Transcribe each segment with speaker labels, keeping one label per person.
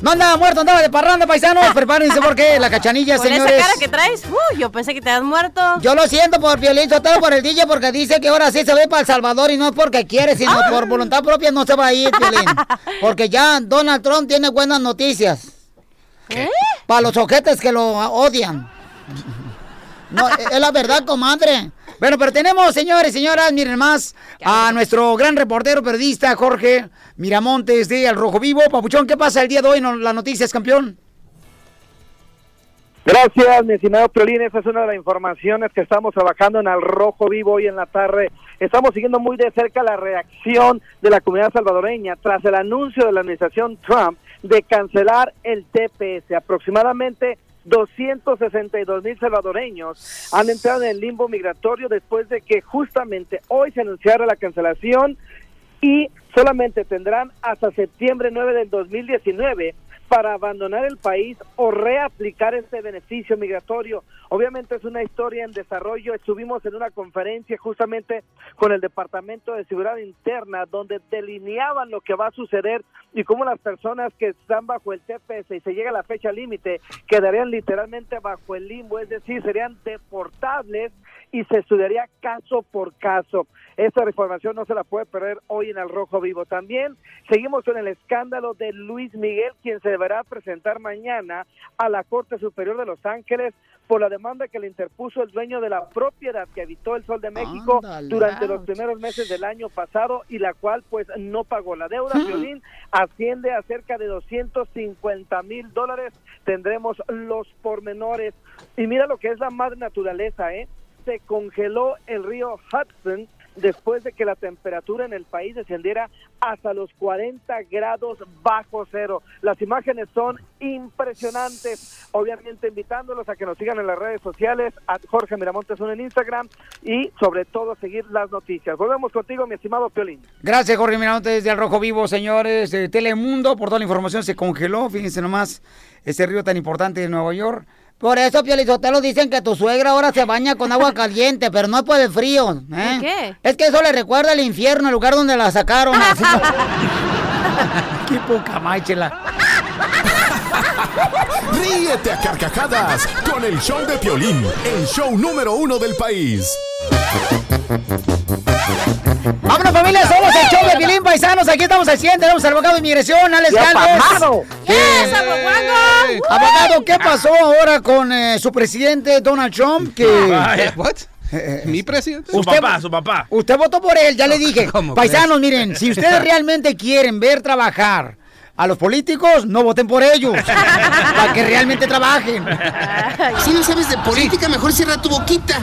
Speaker 1: No andaba muerto, andaba de parranda, paisanos. Prepárense porque la cachanilla,
Speaker 2: Con
Speaker 1: señores.
Speaker 2: esa cara que traes, uh, yo pensé que te habías muerto.
Speaker 1: Yo lo siento por Piolín, todo por el DJ, porque dice que ahora sí se ve para El Salvador y no es porque quiere, sino
Speaker 2: Ah.
Speaker 1: por voluntad propia no se va a ir, Piolín. Porque ya Donald Trump tiene buenas noticias.
Speaker 2: ¿Eh?
Speaker 1: Para los ojetes que lo odian. No, es la verdad, comadre. Bueno, pero tenemos, señores y señoras, miren más, a nuestro gran reportero periodista Jorge Miramontes de Al Rojo Vivo. Papuchón, ¿qué pasa el día de hoy en las noticias, campeón?
Speaker 3: Gracias, mi estimado Piolín. Esa es una de las informaciones que estamos trabajando en Al Rojo Vivo hoy en la tarde. Estamos siguiendo muy de cerca la reacción de la comunidad salvadoreña tras el anuncio de la administración Trump de cancelar el TPS. Aproximadamente 262 mil salvadoreños han entrado en el limbo migratorio después de que justamente hoy se anunciara la cancelación y solamente tendrán hasta septiembre 9 del 2019 para abandonar el país o reaplicar este beneficio migratorio. Obviamente es una historia en desarrollo. Estuvimos en una conferencia justamente con el Departamento de Seguridad Interna donde delineaban lo que va a suceder y cómo las personas que están bajo el TPS y se llega a la fecha límite quedarían literalmente bajo el limbo, es decir, serían deportables y se estudiaría caso por caso. Esta información no se la puede perder hoy en el Rojo Vivo. También seguimos con el escándalo de Luis Miguel, quien se deberá presentar mañana a la Corte Superior de Los Ángeles por la demanda que le interpuso el dueño de la propiedad que habitó el Sol de México durante los primeros meses del año pasado y la cual pues no pagó. La deuda, Violín, asciende a cerca de 250 mil dólares. Tendremos los pormenores. Y mira lo que es la madre naturaleza, ¿eh? Se congeló el río Hudson después de que la temperatura en el país descendiera hasta los 40 grados bajo cero. Las imágenes son impresionantes. Obviamente invitándolos a que nos sigan en las redes sociales, a Jorge Miramontes en Instagram y sobre todo seguir las noticias. Volvemos contigo, mi estimado Piolín.
Speaker 1: Gracias, Jorge Miramontes de Al Rojo Vivo, señores. de Telemundo, por toda la información se congeló. Fíjense nomás, ese río tan importante de Nueva York. Por eso, Piolizotelo, dicen que tu suegra ahora se baña con agua caliente, pero no es por el frío. ¿eh?
Speaker 2: ¿Por qué?
Speaker 1: Es que eso le recuerda al infierno, el lugar donde la sacaron. así. Qué poca máchela.
Speaker 4: Ríete a carcajadas con el show de Piolín, el show número uno del país.
Speaker 1: ¡Vámonos, familia! Somos el show de Pilín Paisanos. Aquí estamos al 100. Tenemos al abogado de inmigración, Alex
Speaker 3: ¡Ya,
Speaker 1: Galvez.
Speaker 2: ¡Yes, abogado!
Speaker 1: Abogado, ¿qué pasó ahora con eh, su presidente Donald Trump? Que
Speaker 5: Eh, ¿What?
Speaker 1: Eh,
Speaker 5: ¿Mi presidente?
Speaker 6: Su
Speaker 1: Usted-
Speaker 6: papá, su papá.
Speaker 1: usted votó por él, ya le dije.
Speaker 5: ¿Cómo
Speaker 1: Paisanos, miren, si ustedes realmente quieren ver trabajar a los políticos, no voten por ellos. para que realmente trabajen.
Speaker 7: Si no sabes de política, mejor cierra tu boquita.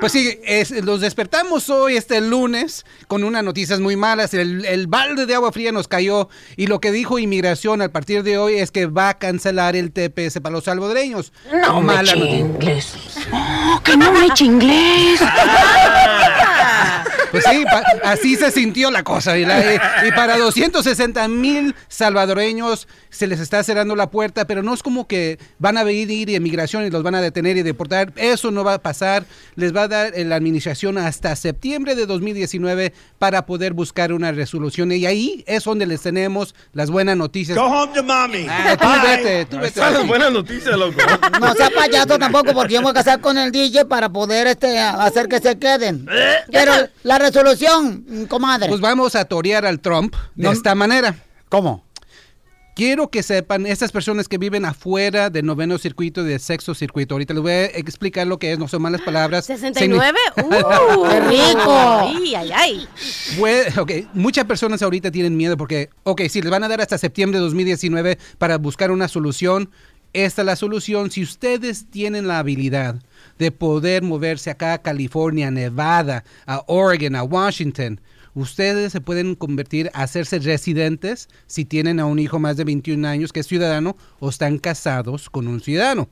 Speaker 5: Pues sí, es- los despertamos hoy, este lunes, con unas noticias muy malas. El, el balde de agua fría nos cayó y lo que dijo inmigración a partir de hoy es que va a cancelar el TPS para los salvadoreños.
Speaker 8: No me inglés. Oh, que no me eche inglés.
Speaker 5: Pues sí, pa- así se sintió la cosa. Y, la- y para 260 mil salvadoreños se les está cerrando la puerta, pero no es como que van a venir y emigración y los van a detener y deportar. Eso no va a pasar. Les va a dar eh, la administración hasta septiembre de 2019 para poder buscar una resolución. Y ahí es donde les tenemos las buenas noticias.
Speaker 6: Go home to mommy.
Speaker 5: Ah, tú vete, tú vete.
Speaker 6: Esas son buenas noticias, loco.
Speaker 1: No sea payaso tampoco, porque yo me voy a casar con el DJ para poder este, hacer que se queden. Pero la resolución, comadre.
Speaker 5: Pues vamos a torear al Trump de
Speaker 1: No-
Speaker 5: esta manera.
Speaker 1: ¿Cómo?
Speaker 5: Quiero que sepan, estas personas que viven afuera del noveno circuito y del sexto circuito, ahorita les voy a explicar lo que es, no son malas palabras.
Speaker 2: ¿69?
Speaker 5: Signi-
Speaker 2: ¡Uh!
Speaker 1: ¡Qué rico!
Speaker 2: ¡Ay, ay, ay!
Speaker 5: Puede- ok, muchas personas ahorita tienen miedo porque, ok, si les van a dar hasta septiembre de 2019 para buscar una solución, esta es la solución. Si ustedes tienen la habilidad de poder moverse acá a California, Nevada, a Oregon, a Washington, ustedes se pueden convertir a hacerse residentes si tienen a un hijo más de 21 años que es ciudadano o están casados con un ciudadano.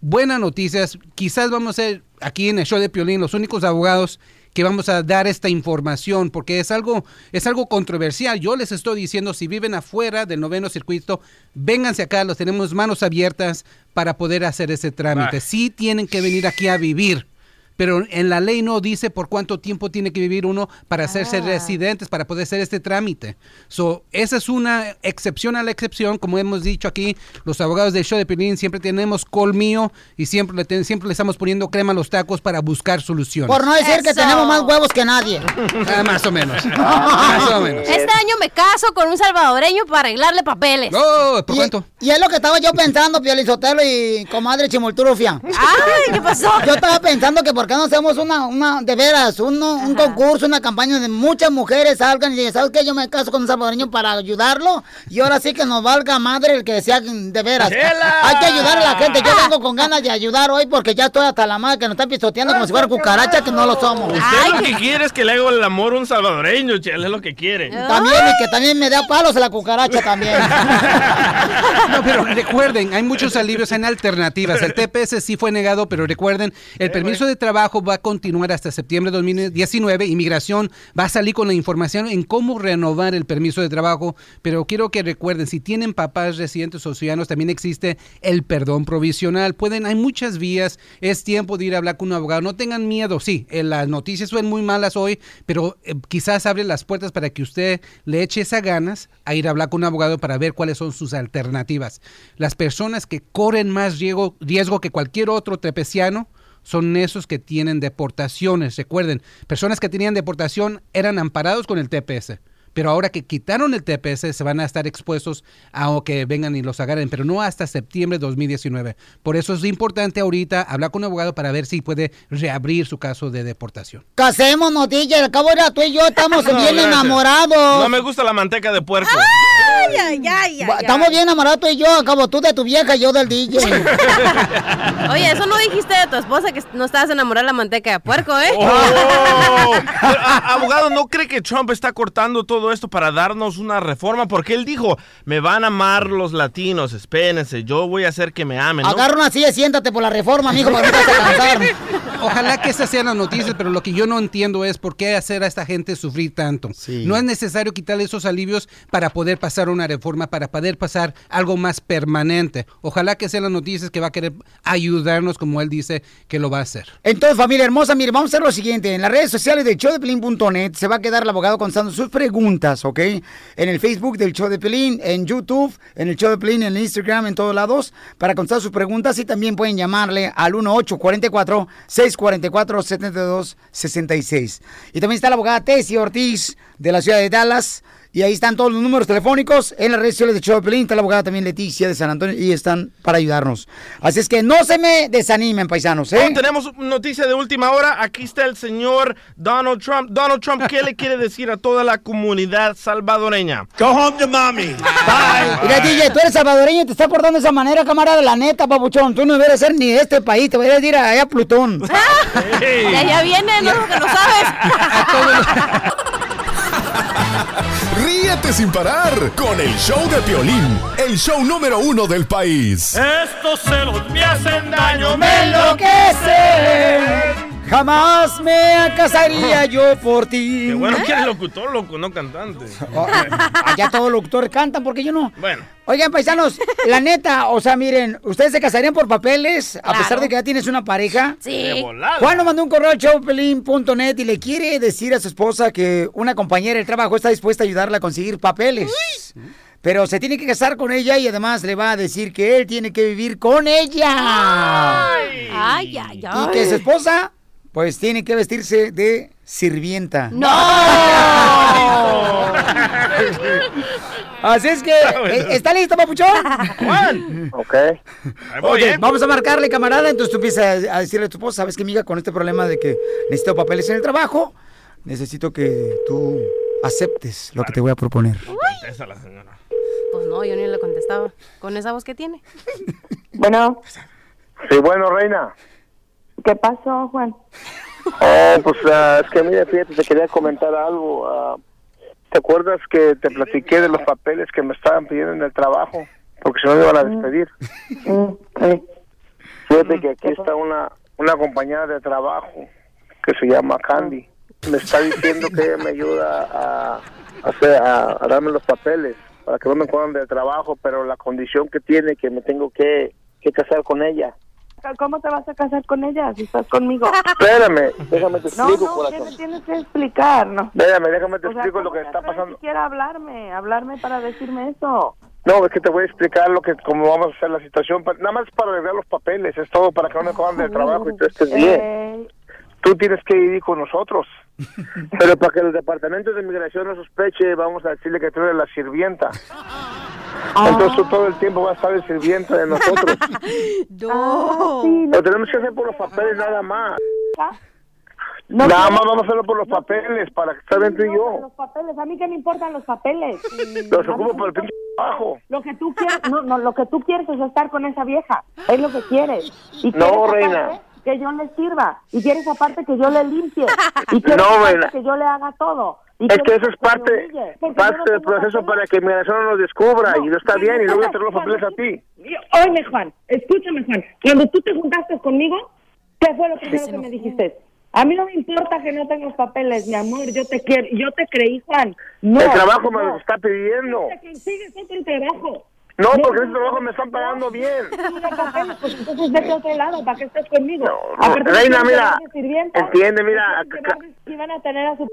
Speaker 5: buenas noticias. Quizás vamos a ser aquí en el show de Piolín los únicos abogados que vamos a dar esta información porque es algo es algo controversial. Yo les estoy diciendo si viven afuera del noveno circuito, vénganse acá, los tenemos manos abiertas para poder hacer ese trámite.
Speaker 6: Ah.
Speaker 5: Sí tienen que venir aquí a vivir. Pero en la ley no dice por cuánto tiempo tiene que vivir uno para hacerse
Speaker 2: Ah.
Speaker 5: residentes, para poder hacer este trámite. So, esa es una excepción a la excepción, como hemos dicho aquí, los abogados del show de Pelín siempre tenemos colmillo y siempre le, ten- siempre le estamos poniendo crema a los tacos para buscar soluciones.
Speaker 1: Por no decir que
Speaker 2: Eso.
Speaker 1: tenemos más huevos que nadie.
Speaker 5: Ah, más o menos. más o menos.
Speaker 2: Este año me caso con un salvadoreño para arreglarle papeles.
Speaker 5: Oh, ¿por
Speaker 1: Y,
Speaker 5: cuánto?
Speaker 1: y es lo que estaba yo pensando, Piolizotelo y comadre Chimulturufia.
Speaker 2: Ay, ¿qué pasó?
Speaker 1: Yo estaba pensando que por qué no hacemos una, una de veras, un concurso, una campaña donde muchas mujeres salgan y digan, ¿sabes qué? Yo me caso con un salvadoreño para ayudarlo y ahora sí que nos valga madre el que sea de veras.
Speaker 6: ¡Chela!
Speaker 1: Hay que ayudar a la gente. Yo vengo con ganas de ayudar hoy porque ya estoy hasta la madre que nos están pisoteando como si fuera cucaracha que no lo somos.
Speaker 6: Usted
Speaker 2: Ay,
Speaker 6: lo
Speaker 2: qué-
Speaker 6: que quiere es que le haga el amor a un salvadoreño, chela, es lo que quiere.
Speaker 1: También y que también me dé a palos a la cucaracha también.
Speaker 5: No, pero recuerden, hay muchos alivios en alternativas. El TPS sí fue negado, pero recuerden, el permiso de trabajo va a continuar hasta septiembre de 2019. Inmigración va a salir con la información en cómo renovar el permiso de trabajo. Pero quiero que recuerden, si tienen papás residentes o ciudadanos, también existe el perdón provisional. Pueden, hay muchas vías. Es tiempo de ir a hablar con un abogado. No tengan miedo. Sí, eh, las noticias son muy malas hoy, pero eh, quizás abre las puertas para que usted le eche esas ganas a ir a hablar con un abogado para ver cuáles son sus alternativas. Las personas que corren más riesgo, riesgo que cualquier otro trepeciano son esos que tienen deportaciones. Recuerden, personas que tenían deportación eran amparados con el TPS. Pero ahora que quitaron el TPS, se van a estar expuestos a que vengan y los agarren, pero no hasta septiembre de 2019. Por eso es importante ahorita hablar con un abogado para ver si puede reabrir su caso de deportación.
Speaker 1: Casemos, notilla. Al cabo era tú y yo estamos
Speaker 6: No,
Speaker 1: bien
Speaker 6: gracias.
Speaker 1: enamorados.
Speaker 6: No me gusta la manteca de puerco.
Speaker 2: Ay, ay, ay, ay,
Speaker 1: Estamos
Speaker 2: ay.
Speaker 1: bien enamorados tú y yo. Acabo tú de tu vieja y yo del DJ.
Speaker 2: Oye, eso no dijiste de tu esposa que no estabas enamorada de la manteca de puerco, ¿eh?
Speaker 6: Oh. Pero, a- abogado, ¿no cree que Trump está cortando todo esto para darnos una reforma? Porque él dijo, me van a amar los latinos, espérense, yo voy a hacer que me amen. ¿no?
Speaker 1: Agarra una silla y siéntate por la reforma, mijo, para que no te cansar.
Speaker 5: Ojalá que esas sean las noticias, pero lo que yo no entiendo es por qué hacer a esta gente sufrir tanto.
Speaker 1: Sí.
Speaker 5: No es necesario quitarle esos alivios para poder pasar una reforma, para poder pasar algo más permanente. Ojalá que sean las noticias que va a querer ayudarnos como él dice que lo va a hacer.
Speaker 1: Entonces, familia hermosa, mire, vamos a hacer lo siguiente. En las redes sociales de Pelín.net se va a quedar el abogado contestando sus preguntas, ¿ok? En el Facebook del show de Pelín, en YouTube, en el show de Pelín, en el Instagram, en todos lados, para contestar sus preguntas y también pueden llamarle al 1844-644-7266. Y también está la abogada Tessie Ortiz de la ciudad de Dallas. Y ahí están todos los números telefónicos en las redes sociales de Pelín. Está la abogada también Leticia de San Antonio y están para ayudarnos. Así es que no se me desanimen, paisanos, ¿eh?
Speaker 6: Tenemos noticia de última hora. Aquí está el señor Donald Trump. Donald Trump, ¿qué le quiere decir a toda la comunidad salvadoreña?
Speaker 9: Go home to mommy. Bye.
Speaker 1: Mira, DJ, tú eres salvadoreño y te estás portando de esa manera, camarada. La neta, papuchón. Tú no deberes ser ni de este país. Te voy a ir allá a Plutón.
Speaker 2: Y allá viene, no que lo sabes.
Speaker 4: Ríete sin parar con el show de Piolín, el show número uno del país.
Speaker 9: Estos celos me hacen daño,
Speaker 1: ¡Me enloquece! Jamás me casaría yo por ti.
Speaker 6: Qué bueno que eres locutor, loco, no cantante.
Speaker 1: Oh, allá todos los locutores cantan, ¿por qué yo no?
Speaker 6: Bueno.
Speaker 1: Oigan, paisanos, la neta, o sea, miren, ¿ustedes se casarían por papeles a pesar de que ya tienes una pareja?
Speaker 6: De
Speaker 2: Sí.
Speaker 1: Juan nos mandó un correo al showpelín.net y le quiere decir a su esposa que una compañera del trabajo está dispuesta a ayudarla a conseguir papeles. Pero se tiene que casar con ella y además le va a decir que él tiene que vivir con ella.
Speaker 2: Ay, ay, ay.
Speaker 1: Y que su esposa, pues tiene que vestirse de sirvienta.
Speaker 2: ¡No!
Speaker 1: Así es que, ¿eh, ¿está listo, papuchón?
Speaker 6: Juan.
Speaker 3: Ok.
Speaker 1: Ok,
Speaker 6: ¿eh?
Speaker 1: vamos a marcarle, camarada. Entonces tú empiezas a a decirle a tu esposa, ¿sabes qué, amiga? Con este problema de que necesito papeles en el trabajo, necesito que tú aceptes lo que te voy a proponer.
Speaker 6: Contesta la señora.
Speaker 2: Pues no, yo ni le contestaba. Con esa voz que tiene.
Speaker 10: Bueno,
Speaker 3: Sí, bueno, reina.
Speaker 10: ¿Qué pasó, Juan?
Speaker 3: Oh, pues ah, es que mira, fíjate, te quería comentar algo. ah, ¿Te acuerdas que te platiqué de los papeles que me estaban pidiendo en el trabajo? Porque si no me iban a despedir.
Speaker 10: Mm, sí.
Speaker 11: Fíjate que aquí está una, una compañera de trabajo que se llama Candy. Me está diciendo que ella me ayuda a, hacer, a, a darme los papeles para que no me corran del trabajo, pero la condición que tiene que me tengo que, que casar con ella.
Speaker 10: ¿Cómo te vas a casar con ella si estás conmigo?
Speaker 11: Espérame, déjame te
Speaker 10: No,
Speaker 11: explico,
Speaker 10: no, ¿qué
Speaker 11: corazón.
Speaker 10: me tienes que explicar? No.
Speaker 11: Espérame, déjame te
Speaker 10: O sea,
Speaker 11: explico lo
Speaker 10: ¿cómo
Speaker 11: que está pasando.
Speaker 10: siquiera a hablarme, hablarme para decirme eso.
Speaker 11: No, es que te voy a explicar lo que, cómo vamos a hacer la situación. Nada más para arreglar los papeles, es todo para que no me cojan del trabajo y tú estés bien.
Speaker 10: Eh,
Speaker 11: Tú tienes que ir con nosotros. Pero para que el departamento de inmigración no sospeche, vamos a decirle que tú eres la sirvienta. Entonces tú todo el tiempo vas a estar de sirvienta de nosotros.
Speaker 10: Ah, sí,
Speaker 11: Lo tenemos que hacer por los papeles nada más.
Speaker 10: No
Speaker 11: nada más vamos a hacerlo por los papeles, para que estar tú y yo.
Speaker 10: Los papeles, a mí qué me importan los papeles.
Speaker 11: Los ocupo por el pinche trabajo.
Speaker 10: Lo que tú quieres, no, no, lo que tú quieres es estar con esa vieja, es lo que quieres. Y
Speaker 11: No,
Speaker 10: quieres
Speaker 11: reina.
Speaker 10: Que yo le sirva, y quieres aparte que yo le limpie, y quieres
Speaker 11: No,
Speaker 10: aparte
Speaker 11: reina.
Speaker 10: que yo le haga todo.
Speaker 11: Es que eso es parte, parte
Speaker 10: no
Speaker 11: del proceso para que inmigración no nos descubra y no está bien y luego te los papeles a ti.
Speaker 10: Oye, Juan, escúchame, Juan. Cuando tú te juntaste conmigo, ¿qué fue lo primero que me dijiste? A mí no me importa que no tengas papeles, mi amor, yo te quiero, yo te creí, Juan. No,
Speaker 11: el trabajo me
Speaker 10: no.
Speaker 11: lo está pidiendo.
Speaker 10: Que otro trabajo.
Speaker 11: No, porque ese trabajo me están pagando bien.
Speaker 10: No, papeles, pues entonces vete a otro lado para que estés conmigo.
Speaker 11: no,
Speaker 10: Aparte,
Speaker 11: reina, mira, entiende, mira,
Speaker 10: Y van a tener a su...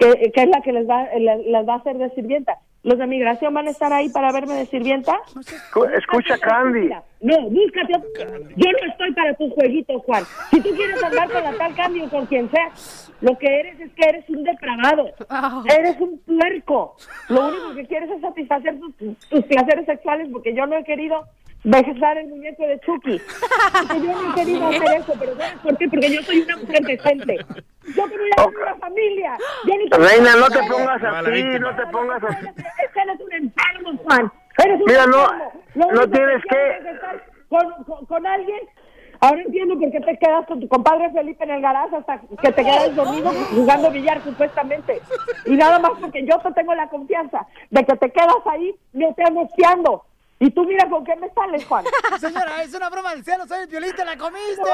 Speaker 10: Que, que es la que les va, les, les va a hacer de sirvienta. ¿Los de migración van a estar ahí para verme de sirvienta?
Speaker 11: Escu- Escucha, Candy.
Speaker 10: No, búscate. Yo no estoy para tu jueguito, Juan. Si tú quieres andar con la tal Candy o con quien sea, lo que eres es que eres un depravado. Eres un puerco. Lo único que quieres es satisfacer tus, tus placeres sexuales porque yo no he querido besar el muñeco de Chucky. Porque yo no he querido hacer eso, pero ¿sabes por qué? Porque yo soy una mujer decente. Yo te voy a dar una familia. Yo ni te-
Speaker 11: Reina, no te pongas así, no te pongas así.
Speaker 10: Es que eres un enfermo, Juan. Eres un
Speaker 11: Mira, no-
Speaker 10: enfermo.
Speaker 11: No tienes que-
Speaker 10: estar Con, con, con alguien. Ahora entiendo por qué te quedas con tu compadre Felipe en el garaje hasta que te quedas dormido jugando billar supuestamente. Y nada más porque yo te tengo la confianza de que te quedas ahí me te espiando. Y tú mira con qué me sales, Juan.
Speaker 1: Señora, es una broma del cielo, soy el violín, te la comiste.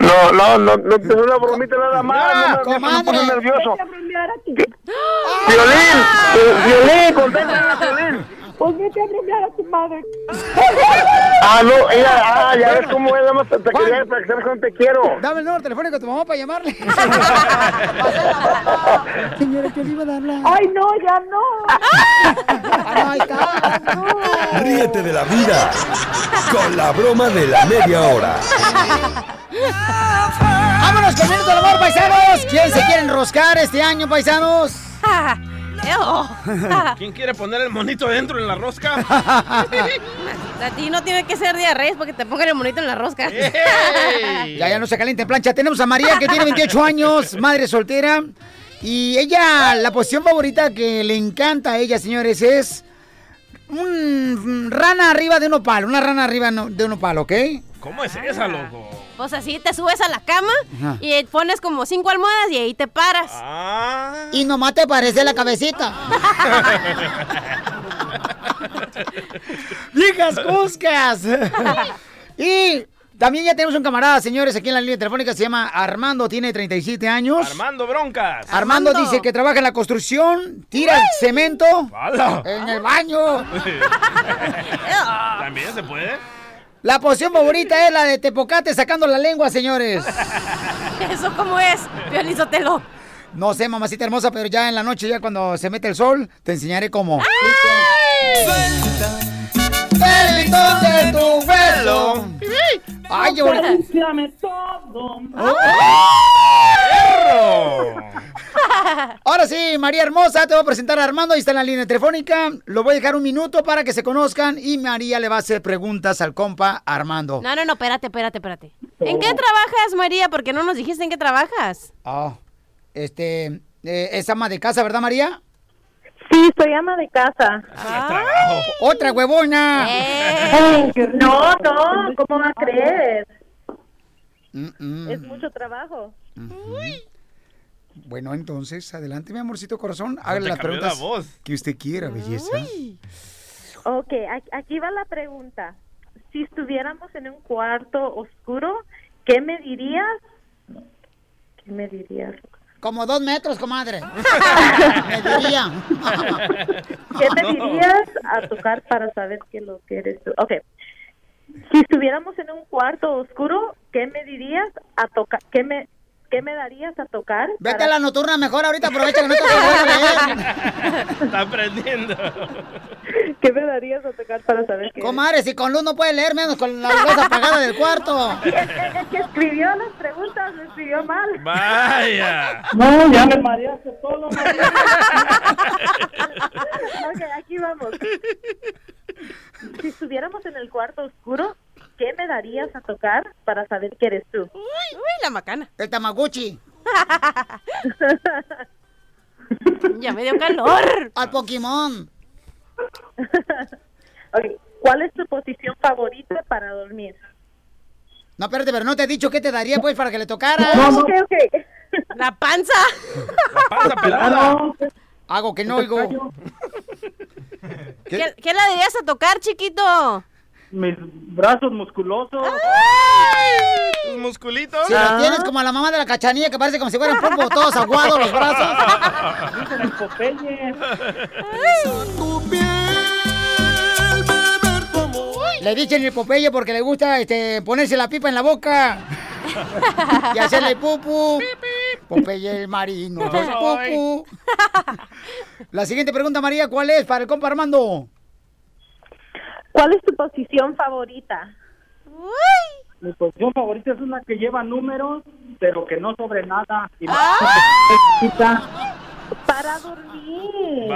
Speaker 11: No, no, no, no, es una bromita nada más. No, me- no, me
Speaker 1: comadre.
Speaker 11: pone nervioso.
Speaker 10: Vete a bromear a tu-
Speaker 11: Violín, violín.
Speaker 10: Pues vete a bromear a tu madre.
Speaker 11: Ah, no, ella, ah, ya ves cómo es, nada más te, quería para que sabes cuánto te quiero.
Speaker 1: Dame el número telefónico de tu mamá para llamarle. Señora, que le iba a darla.
Speaker 10: Ay, no, ya no.
Speaker 1: Ay, cállate.
Speaker 4: Ríete de la vida con la broma de la media hora.
Speaker 1: Vámonos con del amor, paisanos. ¿Quién se quiere enroscar este año, paisanos?
Speaker 6: ¿Quién quiere poner el monito dentro en la rosca?
Speaker 2: A ti no tiene que ser diarrea porque te pongan el monito en la rosca.
Speaker 1: Ya, ya no se caliente en plancha. Tenemos a María, que tiene 28 años, madre soltera. Y ella, la posición favorita que le encanta a ella, señores, es un rana arriba de un opal. Una rana arriba de un opal, ¿ok?
Speaker 6: ¿Cómo es esa, loco?
Speaker 2: Pues así te subes a la cama
Speaker 1: Ajá.
Speaker 2: y pones como cinco almohadas y ahí te paras.
Speaker 6: Ah.
Speaker 1: Y nomás te parece la cabecita. ¡Viejas cuscas! y también ya tenemos un camarada, señores, aquí en la línea telefónica. Se llama Armando, tiene 37 años.
Speaker 6: Armando Broncas.
Speaker 1: Armando,
Speaker 2: Armando.
Speaker 1: dice que trabaja en la construcción, tira el cemento
Speaker 6: ¡Hala!
Speaker 1: en el baño.
Speaker 6: ¿También se puede?
Speaker 1: La poción favorita es la de Tepocate sacando la lengua, señores.
Speaker 2: ¿Eso cómo es? Piolizotelo.
Speaker 1: No sé, mamacita hermosa, pero ya en la noche, ya cuando se mete el sol, te enseñaré cómo. El pitón de tu pelo. Ay, yo...
Speaker 10: todo.
Speaker 1: Ahora sí, María Hermosa, te voy a presentar a Armando. Ahí está en la línea telefónica. Lo voy a dejar un minuto para que se conozcan y María le va a hacer preguntas al compa Armando.
Speaker 2: No, no, no, espérate, espérate, espérate. ¿En qué trabajas, María? Porque no nos dijiste en qué trabajas.
Speaker 1: Ah, este, eh, es ama de casa, ¿verdad, María?
Speaker 10: Sí, soy ama de casa.
Speaker 1: Otra huevona.
Speaker 2: Eh,
Speaker 10: No, no, ¿cómo va a creer?
Speaker 1: Mm, mm.
Speaker 10: Es mucho trabajo.
Speaker 1: Bueno, entonces, adelante, mi amorcito corazón. Haga
Speaker 6: te
Speaker 1: las preguntas
Speaker 6: la voz.
Speaker 1: que usted quiera, belleza.
Speaker 12: Ok, aquí- aquí va la pregunta. Si estuviéramos en un cuarto oscuro, ¿qué me dirías? ¿Qué me dirías?
Speaker 1: Como dos metros, comadre. Me diría.
Speaker 12: ¿Qué me dirías a tocar para saber que lo que eres tú? Ok. Si estuviéramos en un cuarto oscuro, ¿qué me dirías a tocar? ¿Qué me, ¿Qué me darías a tocar?
Speaker 1: Vete
Speaker 12: para-
Speaker 1: a la nocturna mejor, ahorita aprovecha que no te.
Speaker 6: Está aprendiendo.
Speaker 12: ¿Qué me darías a tocar para saber que
Speaker 1: Comadre, si con luz no puede leer, menos con la luz apagada del cuarto.
Speaker 12: El, el- el que escribió las preguntas lo escribió mal.
Speaker 6: Vaya.
Speaker 10: No, ya me mareaste todo,
Speaker 12: ok, aquí vamos. Si estuviéramos en el cuarto oscuro, ¿qué me darías a tocar para saber que eres tú?
Speaker 2: Uy, la macana.
Speaker 1: El Tamaguchi.
Speaker 2: Ya me dio calor.
Speaker 1: Al Pokémon.
Speaker 12: Ok, ¿Cuál es tu posición favorita para dormir?
Speaker 1: No, espérate, pero no te he dicho qué te daría, pues, para que le tocara.
Speaker 12: Ok, ok.
Speaker 2: La panza.
Speaker 6: Panza pelada.
Speaker 1: Hago que no oigo.
Speaker 2: ¿Qué, qué le dirías a tocar, chiquito?
Speaker 10: Mis brazos musculosos.
Speaker 6: ¿Tus musculitos?
Speaker 1: Si lo tienes como a la mamá de la cachanilla, que parece como si fueran pulpo, todos aguados los brazos.
Speaker 10: Dicen el Popeye.
Speaker 1: Le dicen el Popeye porque le gusta este, ponerse la pipa en la boca. y hacerle pupu. Popeye el marino, soy pupu. La siguiente pregunta, María, ¿cuál es para el compa Armando?
Speaker 12: ¿Cuál es tu posición favorita?
Speaker 10: Mi posición favorita es una que lleva números, pero que no sobre nada. Y me-
Speaker 12: Para dormir.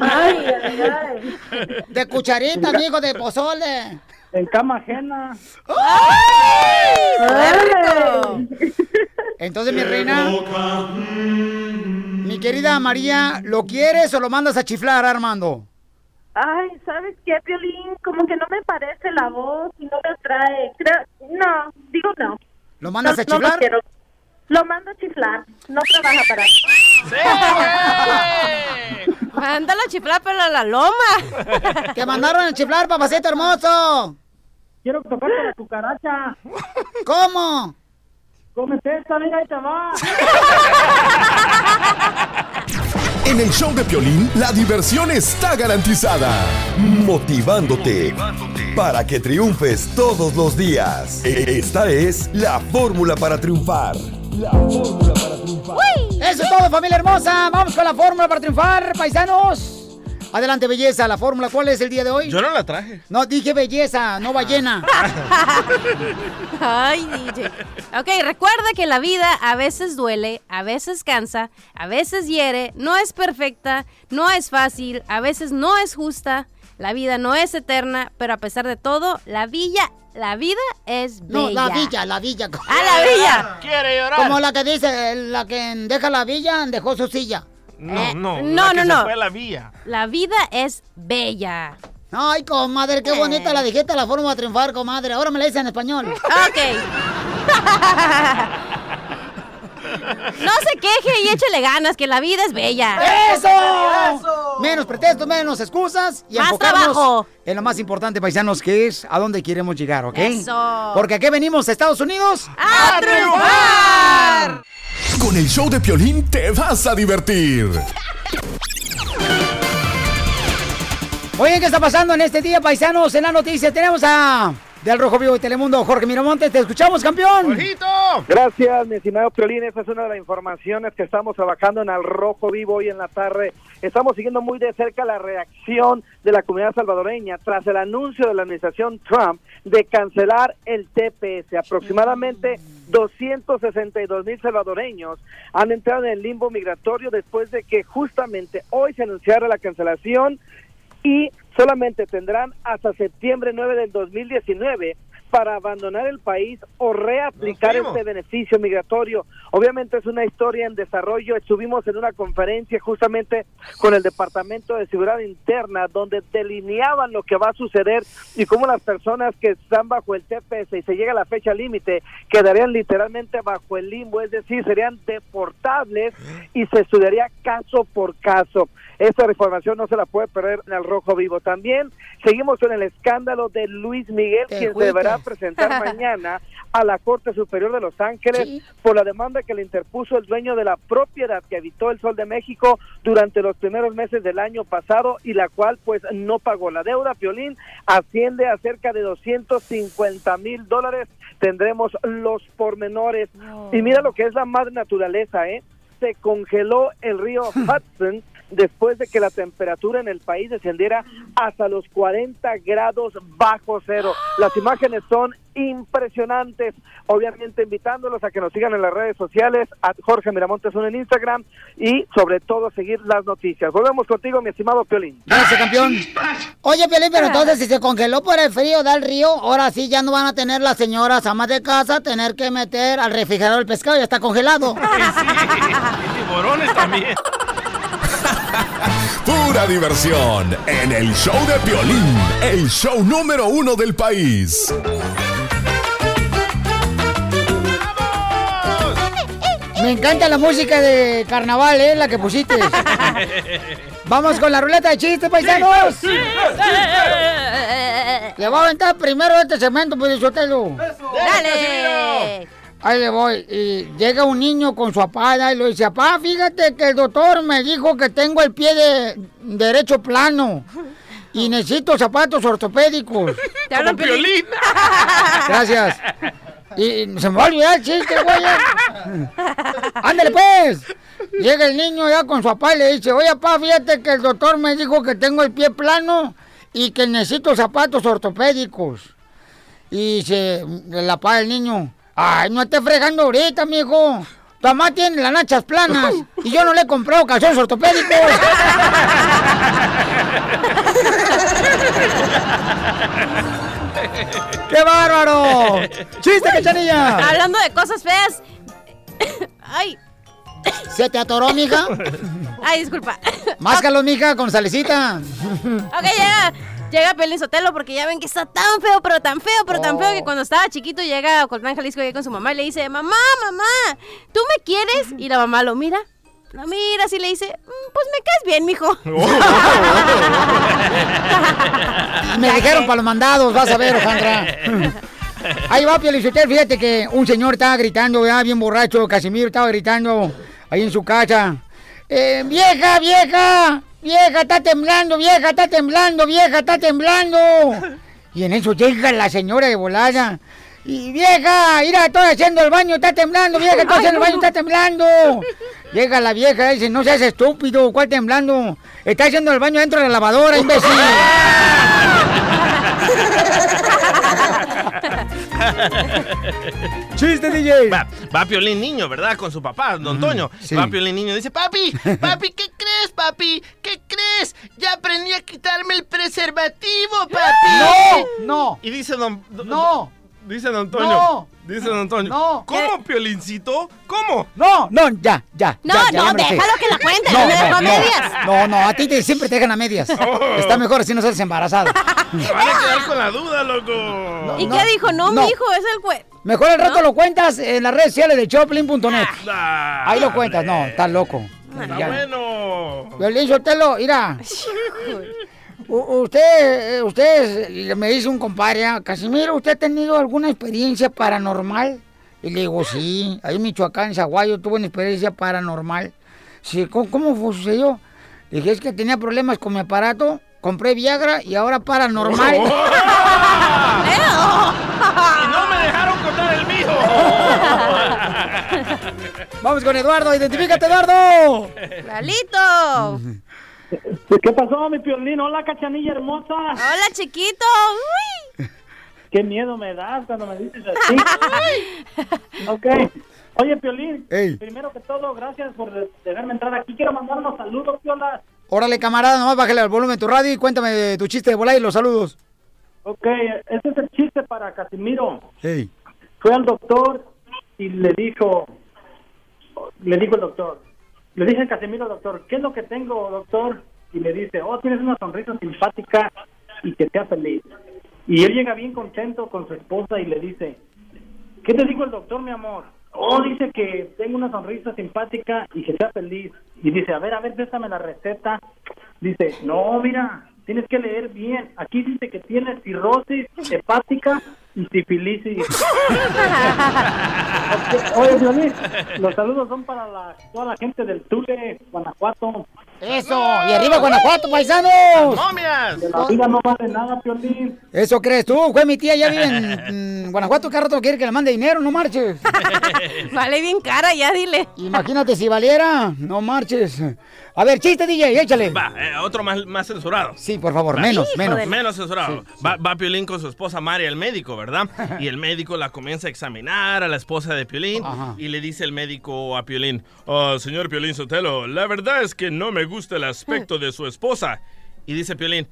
Speaker 10: Ay,
Speaker 12: ay, ay.
Speaker 1: De cucharita, amigo, de pozole.
Speaker 10: En cama ajena.
Speaker 1: Entonces, mi reina, mi querida María, ¿lo quieres o lo mandas a chiflar, Armando?
Speaker 12: Ay, ¿sabes qué, Piolín? Como que no me parece la voz y no me atrae. Creo- no, digo no.
Speaker 1: ¿Lo mandas
Speaker 12: No,
Speaker 1: a
Speaker 12: no lo
Speaker 1: chiflar?
Speaker 12: quiero. Lo mando a chiflar. No trabaja para mí.
Speaker 2: Mándalo a chiflar, pero a la loma.
Speaker 1: Te mandaron a chiflar, papacito hermoso.
Speaker 10: Quiero tocarte la cucaracha.
Speaker 1: ¿Cómo?
Speaker 10: Cómete esta, mira, ahí te va.
Speaker 4: En el show de Piolín, la diversión está garantizada. Motivándote para que triunfes todos los días. Esta es la fórmula para triunfar. La fórmula para triunfar.
Speaker 1: Eso es todo, familia hermosa. Vamos con la fórmula para triunfar, paisanos. Adelante, belleza. La fórmula, ¿cuál es el día de hoy?
Speaker 6: Yo no la traje.
Speaker 1: No, dije belleza, no ballena.
Speaker 2: Ay, DJ. Ok, recuerda que la vida a veces duele, a veces cansa, a veces hiere, no es perfecta, no es fácil, a veces no es justa. La vida no es eterna, pero a pesar de todo, la villa, la vida es
Speaker 1: No,
Speaker 2: bella.
Speaker 1: la villa, la villa.
Speaker 2: ¡Ah, la villa!
Speaker 6: Quiere llorar.
Speaker 1: Como la que dice, la que deja la villa, dejó su silla.
Speaker 6: No, no.
Speaker 2: Eh, no,
Speaker 6: la que
Speaker 2: no,
Speaker 6: se
Speaker 2: no.
Speaker 6: fue a la vía.
Speaker 2: La vida es bella.
Speaker 1: Ay, comadre, qué bonita la dijiste, la fórmula para triunfar, comadre. Ahora me la dice en español.
Speaker 2: Ok. No se queje y échele ganas, que la vida es bella.
Speaker 1: ¡Eso! Menos pretextos, menos excusas y
Speaker 2: Más
Speaker 1: enfocarnos
Speaker 2: trabajo.
Speaker 1: en lo más importante, paisanos, que es a dónde queremos llegar, ¿ok?
Speaker 2: Eso.
Speaker 1: Porque aquí venimos a Estados Unidos
Speaker 2: ¡A triunfar!
Speaker 4: Con el show de Piolín te vas a divertir.
Speaker 1: Oye, ¿qué está pasando en este día, paisanos? En la noticia tenemos a del Rojo Vivo de Telemundo, Jorge Miramontes. Te escuchamos, campeón.
Speaker 3: Gracias, mi estimado Piolín. Esa es una de las informaciones que estamos trabajando en Al Rojo Vivo hoy en la tarde. Estamos siguiendo muy de cerca la reacción de la comunidad salvadoreña tras el anuncio de la administración Trump de cancelar el TPS. Aproximadamente 262 mil salvadoreños han entrado en el limbo migratorio después de que justamente hoy se anunciara la cancelación y solamente tendrán hasta septiembre 9 del 2019 para abandonar el país o reaplicar este beneficio migratorio. Obviamente es una historia en desarrollo. Estuvimos en una conferencia justamente con el Departamento de Seguridad Interna donde delineaban lo que va a suceder y cómo las personas que están bajo el TPS y se llega a la fecha límite quedarían literalmente bajo el limbo, es decir, serían deportables y se estudiaría caso por caso. Esta información no se la puede perder en el Rojo Vivo. También seguimos con el escándalo de Luis Miguel, quien se deberá
Speaker 1: agüitas.
Speaker 3: Presentar mañana a la Corte Superior de Los Ángeles por la demanda que le interpuso el dueño de la propiedad que habitó el Sol de México durante los primeros meses del año pasado y la cual pues no pagó. La deuda, Piolín, asciende a cerca de 250 mil dólares. Tendremos los pormenores. Y mira lo que es la madre naturaleza, ¿eh? Se congeló el río Hudson después de que la temperatura en el país descendiera hasta los 40 grados bajo cero. Las imágenes son impresionantes. Obviamente invitándolos a que nos sigan en las redes sociales, a Jorge Miramontes en Instagram y sobre todo seguir las noticias. Volvemos contigo, mi estimado Piolín.
Speaker 1: Gracias, campeón. Oye, Piolín, pero entonces si se congeló por el frío del río, ahora sí ya no van a tener las señoras amas de casa tener que meter al refrigerador el pescado, ya está congelado.
Speaker 6: Y tiburones también.
Speaker 4: Pura diversión en el show de Piolín, el show número uno del país.
Speaker 1: Me encanta la música de carnaval, ¿eh? La que pusiste. Vamos con la ruleta de chistes, paisanos. Le voy a aventar primero este segmento, pues.
Speaker 2: ¡Dale!
Speaker 1: Ahí le voy. Y llega un niño con su papá y le dice, papá, fíjate que el doctor me dijo que tengo el pie de derecho plano y necesito zapatos ortopédicos.
Speaker 2: Te hablan
Speaker 6: Como Piolín.
Speaker 1: Gracias. Y se me va a olvidar el chiste, güey. Ándale, pues. Llega el niño ya con su papá y le dice, oye, papá, fíjate que el doctor me dijo que tengo el pie plano y que necesito zapatos ortopédicos. Y dice el papá del niño, ay, no estés fregando ahorita, mijo. Tu mamá tiene las nachas planas y yo no le he comprado calzones ortopédicos. ¡Qué bárbaro! ¡Chiste, cachanilla!
Speaker 2: Hablando de cosas feas. Ay,
Speaker 1: ¿Se te atoró, mija?
Speaker 2: ay, disculpa.
Speaker 1: Máscalo, mija, con salecita.
Speaker 2: Ok, llega, llega Pelín Sotelo porque ya ven que está tan feo, pero tan feo, pero tan feo que cuando estaba chiquito llega a Ocotlán, Jalisco, llega con su mamá y le dice, mamá, mamá, ¿tú me quieres? Y la mamá lo mira, lo mira así le dice, "Mm, pues me caes bien, mijo.
Speaker 1: Me dijeron para los mandados, vas a ver, Ojandra. Ahí va, Pielichotel, fíjate que un señor estaba gritando, ya bien borracho, Casimiro estaba gritando ahí en su casa. Eh, vieja, vieja, vieja, está temblando, vieja, está temblando, vieja, está temblando. Y en eso llega la señora de volada. Y vieja, mira, estoy haciendo el baño, está temblando, vieja, estoy haciendo el baño, está temblando. Llega la vieja y dice, no seas estúpido, ¿cuál temblando? Está haciendo el baño dentro de la lavadora, imbécil. ¡Chiste, DJ!
Speaker 6: Va, va Piolín niño, ¿verdad? Con su papá, don Toño.
Speaker 1: sí.
Speaker 6: Va Piolín niño dice, papi, papi, ¿qué crees, papi? ¿Qué crees? Ya aprendí a quitarme el preservativo, papi.
Speaker 1: ¡No! ¡No!
Speaker 6: Y dice don... don-
Speaker 1: ¡No!
Speaker 6: Dice don Toño.
Speaker 1: No.
Speaker 6: Dice don Toño.
Speaker 1: No.
Speaker 6: ¿Cómo, Piolincito? ¿Cómo?
Speaker 1: No, no, ya, ya.
Speaker 2: No,
Speaker 1: ya, ya,
Speaker 2: no,
Speaker 1: ya
Speaker 2: déjalo que la cuente,
Speaker 1: No,
Speaker 2: no me dejó
Speaker 1: no,
Speaker 2: a medias.
Speaker 1: no, no, a ti te, siempre te dejan a medias. Está mejor así no sales embarazada.
Speaker 6: Van a quedar con la duda, loco.
Speaker 2: ¿Y
Speaker 1: no,
Speaker 2: qué dijo? No,
Speaker 1: no.
Speaker 2: mi hijo, es el cue...
Speaker 1: Mejor al rato lo cuentas en las redes sociales de Choplin.net.
Speaker 6: Ah,
Speaker 1: Ahí lo cuentas, no, estás loco.
Speaker 6: Está
Speaker 1: Ya.
Speaker 6: bueno.
Speaker 1: Violín Sotelo, mira. Usted, eh, usted, me dice un compadre, ah, Casimiro, ¿usted ha tenido alguna experiencia paranormal? Y le digo, sí, ahí en Michoacán, en Zaguayo, tuve una experiencia paranormal. Sí, ¿cómo, cómo sucedió? Le dije, es que tenía problemas con mi aparato, compré Viagra y ahora paranormal.
Speaker 6: Y no me dejaron contar el mío.
Speaker 1: Vamos con Eduardo, identifícate, Eduardo.
Speaker 2: ¡Lalito!
Speaker 10: ¿Qué pasó, mi piolín? Hola, cachanilla hermosa.
Speaker 2: ¡Hola, chiquito! ¡Uy!
Speaker 10: Qué miedo me das cuando me dices así. ok. Oye, Piolín,
Speaker 1: Ey.
Speaker 10: primero que todo, gracias por de- dejarme entrar aquí. Quiero mandar unos saludos, Piola.
Speaker 1: Órale, camarada, nomás bájale al volumen de tu radio y cuéntame tu chiste de volar y los saludos.
Speaker 13: Ok, ese es el chiste para Casimiro.
Speaker 1: Hey.
Speaker 13: Fue al doctor y le dijo, le dijo el doctor, le dije a Casimiro, doctor, ¿qué es lo que tengo, doctor? Y le dice, oh, tienes una sonrisa simpática y que sea feliz. Y él llega bien contento con su esposa y le dice, ¿qué te dijo el doctor, mi amor? Oh, dice que tengo una sonrisa simpática y que sea feliz. Y dice, a ver, a ver, déjame la receta. Dice, no, mira, tienes que leer bien. Aquí dice que tienes cirrosis hepática y sifilisis. Oye, Violín, los saludos son para la, toda la gente del Tule, Guanajuato.
Speaker 1: Eso, y arriba Guanajuato, paisanos.
Speaker 6: ¡Momias!
Speaker 13: De la vida no vale nada, Piolín.
Speaker 1: Eso crees tú, güey, mi tía ya vive en mm, Guanajuato, cada rato quiere que le mande dinero, no marches.
Speaker 2: Vale bien cara, ya dile.
Speaker 1: Imagínate si valiera, no marches. A ver, chiste, DJ, échale.
Speaker 6: Va, eh, otro más, más censurado.
Speaker 1: Sí, por favor,
Speaker 6: Va.
Speaker 1: menos, menos.
Speaker 6: Menos censurado. Va, va Piolín con su esposa Mari al médico, ¿verdad? Y el médico la comienza a examinar a la esposa de Piolín
Speaker 9: Ajá.
Speaker 6: y le dice el médico a Piolín, "Oh, señor Piolín Sotelo, la verdad es que no me gusta el aspecto de su esposa. Y dice Piolín,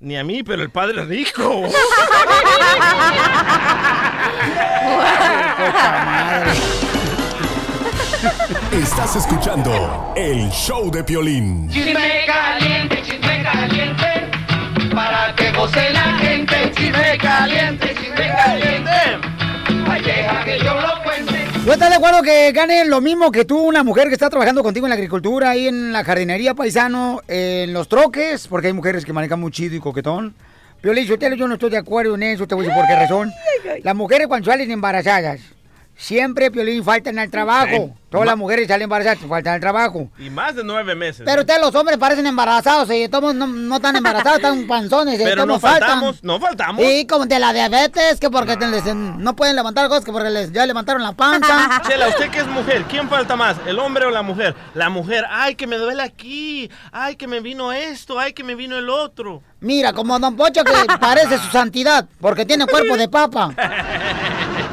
Speaker 6: ni a mí, pero el padre rico.
Speaker 4: Estás escuchando el show de Piolín.
Speaker 9: Chisme caliente, chisme caliente, para que goce la gente. Chisme caliente, chisme caliente, ay, deja que yo lo cuente.
Speaker 1: ¿Tú estás de acuerdo que gane lo mismo que tú, una mujer que está trabajando contigo en la agricultura, ahí en la jardinería paisano, en los troques? Porque hay mujeres que manejan muy chido y coquetón. Piolín, yo no estoy de acuerdo en eso, te voy a decir por qué razón. Las mujeres cuando salen embarazadas, siempre, Piolín, faltan al trabajo.
Speaker 6: Sí.
Speaker 1: Todas las mujeres salen embarazadas, faltan al trabajo.
Speaker 6: Y más de nueve meses.
Speaker 1: Pero ustedes los hombres parecen embarazados y todos no, no están embarazados, están panzones. y
Speaker 6: Pero
Speaker 1: todos
Speaker 6: no
Speaker 1: faltan.
Speaker 6: faltamos, no faltamos.
Speaker 1: Sí, como de la diabetes, que porque te- les- no pueden levantar cosas, que porque les, ya levantaron la panza.
Speaker 6: Chela, usted que es mujer, ¿quién falta más? ¿El hombre o la mujer? La mujer, ay, que me duele aquí, ay, que me vino esto, ay, que me vino el otro.
Speaker 1: Mira, como Don Pocho que parece su santidad, porque tiene cuerpo de papa.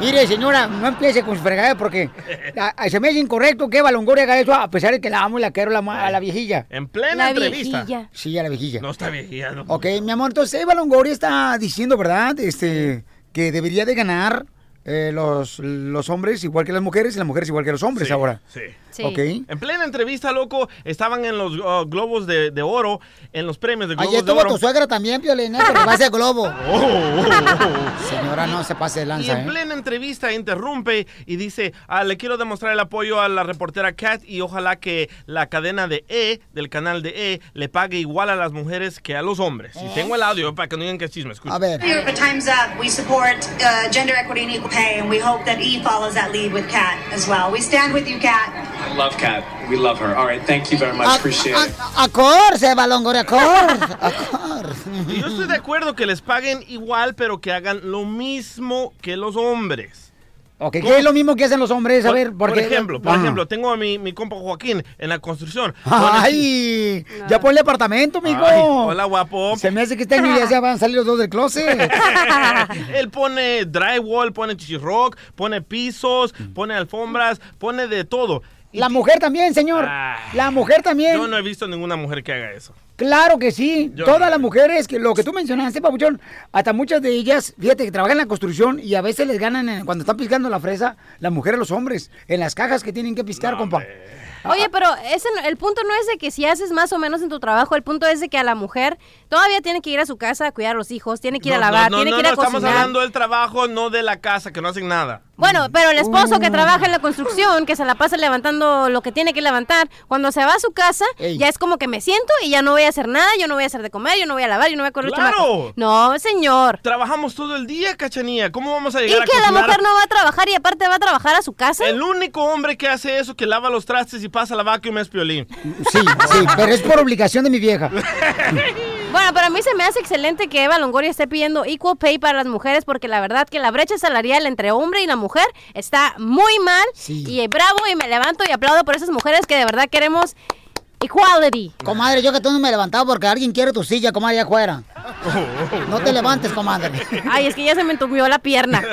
Speaker 1: Mire, señora, no empiece con su fregadera porque a- a- se me hace incorrecto que Eva Longoria haga eso a pesar de que la amo y la quiero la a la viejilla.
Speaker 6: En plena entrevista.
Speaker 1: Sí, a la viejilla.
Speaker 6: No está viejilla, no.
Speaker 1: Ok, mi amor, entonces Eva Longoria está diciendo, ¿verdad? Este, que debería de ganar eh, los, los hombres igual que las mujeres y las mujeres igual que los hombres
Speaker 6: Sí,
Speaker 1: ahora.
Speaker 6: Sí.
Speaker 1: Ok.
Speaker 6: En plena entrevista, loco, estaban en los uh, globos de, de oro, en los premios de globos
Speaker 1: Ayer
Speaker 6: de
Speaker 1: estuvo
Speaker 6: oro.
Speaker 1: tu suegra también, Piolín, ¿eh? porque va a ser globo.
Speaker 6: Oh, oh, oh.
Speaker 1: Señora, no se pase de
Speaker 6: Y
Speaker 1: lanza,
Speaker 6: en
Speaker 1: ¿eh?
Speaker 6: plena entrevista interrumpe y dice, "Ah, le quiero demostrar el apoyo a la reportera Kat y ojalá que la cadena de E, del canal de E, le pague igual a las mujeres que a los hombres. Y tengo el audio para que no digan que es chisme. Escucha.
Speaker 1: A ver.
Speaker 14: Time's Up, we support uh, gender equity and equal pay, and we hope that E follows that lead with Kat as well. We stand with you, Kat.
Speaker 15: Love Kat. We love her. All right, thank you very much. Appreciate it.
Speaker 1: Acor, Eva Longoria, acor. acor.
Speaker 6: Y yo estoy de acuerdo que les paguen igual, pero que hagan lo mismo que los hombres.
Speaker 1: Ok, ¿qué es lo mismo que hacen los hombres? A
Speaker 6: Por-
Speaker 1: ver,
Speaker 6: por, ejemplo, por
Speaker 1: Ah.
Speaker 6: ejemplo, tengo a mi, mi compa Joaquín en la construcción.
Speaker 1: ¡Ay! Ya ponle apartamento, mijo.
Speaker 6: Ay, hola, guapo.
Speaker 1: Se me hace que este año ya se van a salir los dos del closet.
Speaker 6: Él pone drywall, pone chichirrock, pone pisos, pone alfombras, pone de todo.
Speaker 1: La mujer también, señor. La mujer también.
Speaker 6: Yo no he visto ninguna mujer que haga eso.
Speaker 1: Claro que sí.
Speaker 6: Yo
Speaker 1: Todas
Speaker 6: no.
Speaker 1: las mujeres, que lo que tú mencionaste, Papuchón, hasta muchas de ellas, fíjate que trabajan en la construcción y a veces les ganan en- cuando están piscando la fresa, las mujeres a los hombres, en las cajas que tienen que piscar, compa.
Speaker 2: Oye, pero ese, no- el punto no es de que si haces más o menos en tu trabajo, el punto es de que a la mujer todavía tiene que ir a su casa a cuidar a los hijos, tiene que ir a lavar,
Speaker 6: no, no,
Speaker 2: tiene
Speaker 6: no,
Speaker 2: que ir a
Speaker 6: no, estamos
Speaker 2: cocinar.
Speaker 6: hablando del trabajo, no de la casa, que no hacen nada.
Speaker 2: Bueno, pero el esposo
Speaker 1: Uh.
Speaker 2: que trabaja en la construcción, que se la pasa levantando lo que tiene que levantar, cuando se va a su casa, ya es como que me siento y ya no voy a hacer nada, yo no voy a hacer de comer, yo no voy a lavar, yo no voy a correr
Speaker 6: ¡Claro!
Speaker 2: No, señor.
Speaker 6: Trabajamos todo el día, cachanía. ¿Cómo vamos a
Speaker 2: ¿Y
Speaker 6: llegar a
Speaker 2: que la
Speaker 6: cocinar?
Speaker 2: mujer no va a trabajar y aparte va a trabajar a su casa?
Speaker 6: El único hombre que hace eso, que lava los trastes y pasa la vacuum es Piolín.
Speaker 1: Sí, sí, pero es por obligación de mi vieja.
Speaker 2: Bueno, pero a mí se me hace excelente que Eva Longoria esté pidiendo equal pay para las mujeres porque la verdad que la brecha salarial entre hombre y la mujer está muy mal. Y eh, bravo y me levanto y aplaudo por esas mujeres que de verdad queremos equality.
Speaker 1: Comadre, yo que tú no me he levantado porque alguien quiere tu silla, comadre, allá afuera. No te levantes, comadre.
Speaker 2: Ay, es que ya se me entumió la pierna.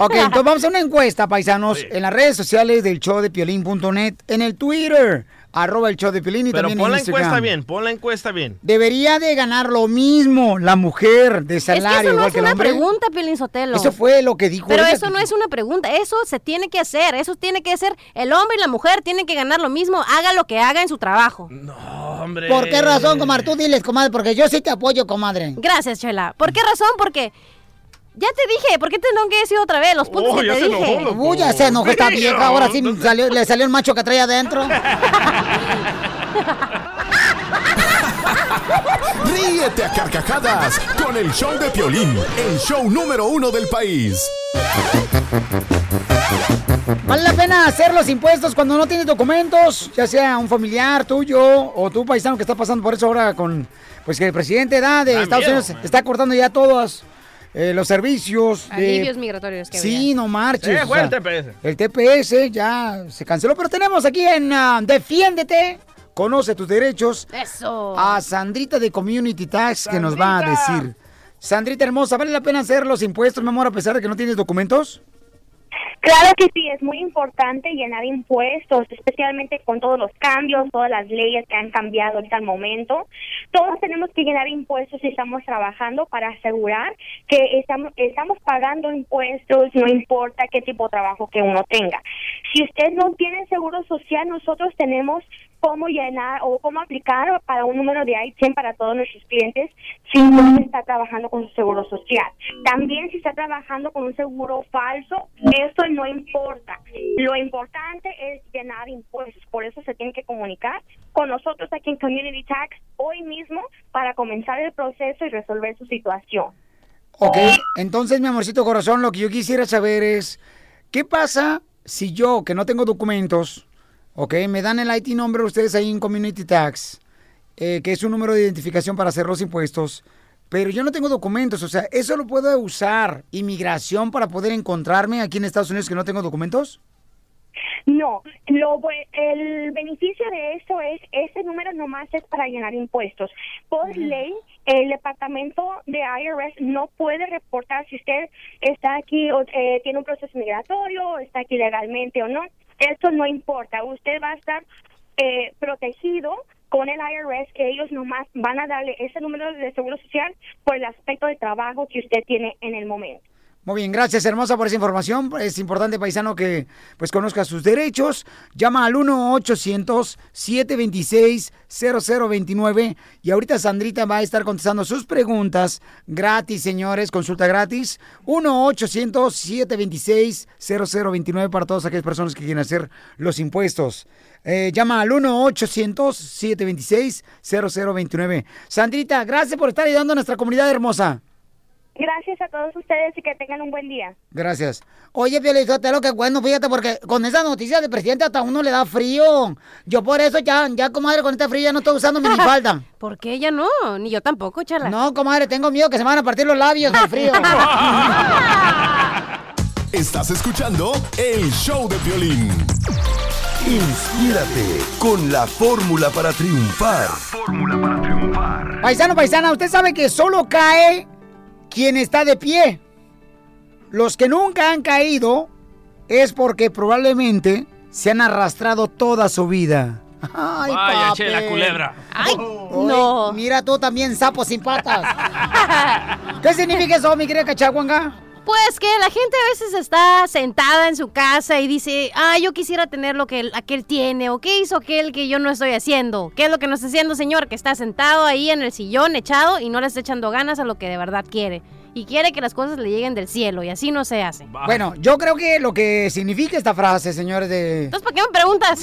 Speaker 1: Ok, entonces vamos a una encuesta, paisanos, en las redes sociales del show de piolín.net, en el Twitter. Arroba el show de Pelín y
Speaker 6: Pero
Speaker 1: también
Speaker 6: pon
Speaker 1: en
Speaker 6: la
Speaker 1: Instagram.
Speaker 6: encuesta bien, pon la encuesta bien.
Speaker 1: Debería de ganar lo mismo la mujer de
Speaker 2: Es que
Speaker 1: salario
Speaker 2: eso no
Speaker 1: igual
Speaker 2: es
Speaker 1: que el
Speaker 2: una
Speaker 1: hombre.
Speaker 2: pregunta, Piolín Sotelo.
Speaker 1: Eso fue lo que dijo
Speaker 2: Pero
Speaker 1: ella.
Speaker 2: eso no es una pregunta, eso se tiene que hacer, eso tiene que ser, el hombre y la mujer tienen que ganar lo mismo, haga lo que haga en su trabajo.
Speaker 6: Hombre.
Speaker 1: ¿Por qué razón, comadre? Tú diles, comadre, porque yo sí te apoyo, comadre.
Speaker 2: Gracias, Chela. ¿Por qué razón? Porque ya te dije, ¿por qué te tengo que decir otra vez los puntos
Speaker 1: Oh,
Speaker 2: que
Speaker 1: ya
Speaker 2: te
Speaker 1: se
Speaker 2: dije?
Speaker 1: enojó. Uy, ya se enojó esta vieja, ahora sí salió- le salió el macho que traía adentro.
Speaker 4: Ríete a carcajadas con el show de Piolín, el show número uno del país.
Speaker 1: ¿Vale la pena hacer los impuestos cuando no tienes documentos? Ya sea un familiar tuyo o tu paisano que está pasando por eso ahora con... Pues que el presidente da de
Speaker 2: Da
Speaker 1: Estados
Speaker 2: miedo,
Speaker 1: Unidos está cortando ya todos eh, los servicios. de-
Speaker 2: Alivios migratorios que
Speaker 1: Sí, no marches.
Speaker 6: Eh,
Speaker 1: o
Speaker 6: fue el TPS.
Speaker 1: El TPS ya se canceló, pero tenemos aquí en ah, Defiéndete, conoce tus derechos,
Speaker 2: Eso.
Speaker 1: a Sandrita de Community Tax que nos va a decir. Sandrita hermosa, ¿vale la pena hacer los impuestos, mi amor, a pesar de que no tienes documentos?
Speaker 16: Claro que sí, es muy importante llenar impuestos, especialmente con todos los cambios, todas las leyes que han cambiado ahorita al momento. Todos tenemos que llenar impuestos y estamos trabajando para asegurar que estamos, estamos pagando impuestos, no importa qué tipo de trabajo que uno tenga. Si usted no tiene seguro social, nosotros tenemos cómo llenar o cómo aplicar para un número de ITIN para todos nuestros clientes si no está trabajando con su seguro social. También si está trabajando con un seguro falso, eso no importa. Lo importante es llenar impuestos. Por eso se tiene que comunicar con nosotros aquí en Community Tax hoy mismo para comenzar el proceso y resolver su situación.
Speaker 1: Ok, entonces, mi amorcito corazón, lo que yo quisiera saber es, ¿qué pasa si yo, que no tengo documentos, ok, me dan el IT number ustedes ahí en Community Tax, eh, que es un número de identificación para hacer los impuestos, pero yo no tengo documentos, o sea, ¿eso lo puedo usar inmigración para poder encontrarme aquí en Estados Unidos que no tengo documentos?
Speaker 16: No, lo, el beneficio de esto es, ese número nomás es para llenar impuestos. Por ley, el departamento de IRS no puede reportar si usted está aquí o eh, tiene un proceso migratorio, o está aquí legalmente o no. Esto no importa. Usted va a estar eh, protegido con el IRS que ellos nomás van a darle ese número de seguro social por el aspecto de trabajo que usted tiene en el momento.
Speaker 1: Muy bien, gracias hermosa por esa información. Es importante, paisano, que pues conozca sus derechos. Llama al 1-800-726-0029 y ahorita Sandrita va a estar contestando sus preguntas gratis, señores, consulta gratis. 1-800-726-0029 para todas aquellas personas que quieren hacer los impuestos. Eh, llama al 1-800-726-0029. Sandrita, gracias por estar ayudando a nuestra comunidad hermosa.
Speaker 16: Gracias a todos ustedes y que tengan un buen día.
Speaker 1: Gracias. Oye, Piolizotelo, qué bueno, fíjate, porque con esa noticia del presidente hasta uno le da frío. Yo por eso ya, ya, comadre, con este frío ya no estoy usando minifalda.
Speaker 2: ¿Por qué ella no? Ni yo tampoco, chala.
Speaker 1: No, comadre, tengo miedo que se me van a partir los labios del frío.
Speaker 4: Estás escuchando el show de Piolín. Inspírate con la fórmula para triunfar.
Speaker 1: Paisano, paisana, usted sabe que solo cae quien está de pie. Los que nunca han caído es porque probablemente se han arrastrado toda su vida. Ay,
Speaker 6: Vaya,
Speaker 1: papi.
Speaker 6: Chela Culebra.
Speaker 1: Ay, no. Mira tú también, sapo sin patas. ¿Qué significa eso, mi querida cachaguanga?
Speaker 2: Pues que la gente a veces está sentada en su casa y dice, ah, yo quisiera tener lo que el- aquel tiene, o qué hizo aquel que yo no estoy haciendo. ¿Qué es lo que no está haciendo, señor? Que está sentado ahí en el sillón echado y no le está echando ganas a lo que de verdad quiere. Y quiere que las cosas le lleguen del cielo y así no se hace.
Speaker 1: Bueno, yo creo que lo que significa esta frase, señores, de...
Speaker 2: Entonces, ¿por qué me preguntas?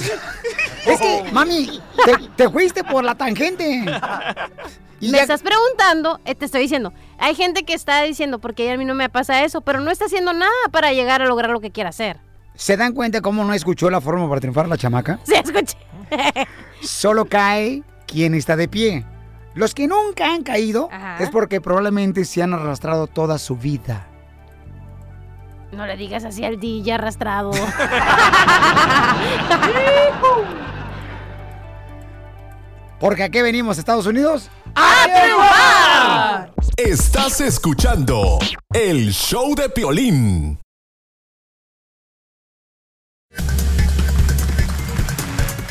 Speaker 1: Es que, mami, te, te fuiste por la tangente.
Speaker 2: me estás preguntando, eh, te estoy diciendo. Hay gente que está diciendo, porque a mí no me pasa eso, pero no está haciendo nada para llegar a lograr lo que quiere hacer.
Speaker 1: ¿Se dan cuenta cómo no escuchó la forma para triunfar la chamaca?
Speaker 2: Sí, escuché.
Speaker 1: Solo cae quien está de pie. Los que nunca han caído
Speaker 2: Ajá.
Speaker 1: es porque probablemente se han arrastrado toda su vida.
Speaker 2: No le digas así al DJ arrastrado.
Speaker 1: Porque aquí venimos, Estados Unidos.
Speaker 4: ¡A triunfar! Estás escuchando el show de Piolín.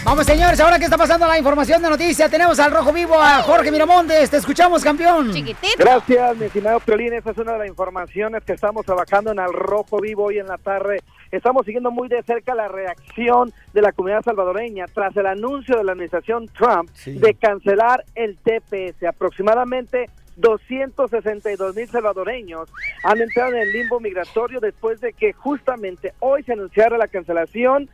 Speaker 1: Vamos, señores, ahora que está pasando la información de noticias, tenemos al Rojo Vivo a Jorge Miramontes. Te escuchamos, campeón.
Speaker 3: Gracias, mi estimado Piolín. Esta es una de las informaciones que estamos trabajando en Al Rojo Vivo hoy en la tarde. Estamos siguiendo muy de cerca la reacción de la comunidad salvadoreña tras el anuncio de la administración Trump de cancelar el TPS. Aproximadamente 262 mil salvadoreños han entrado en el limbo migratorio después de que justamente hoy se anunciara la cancelación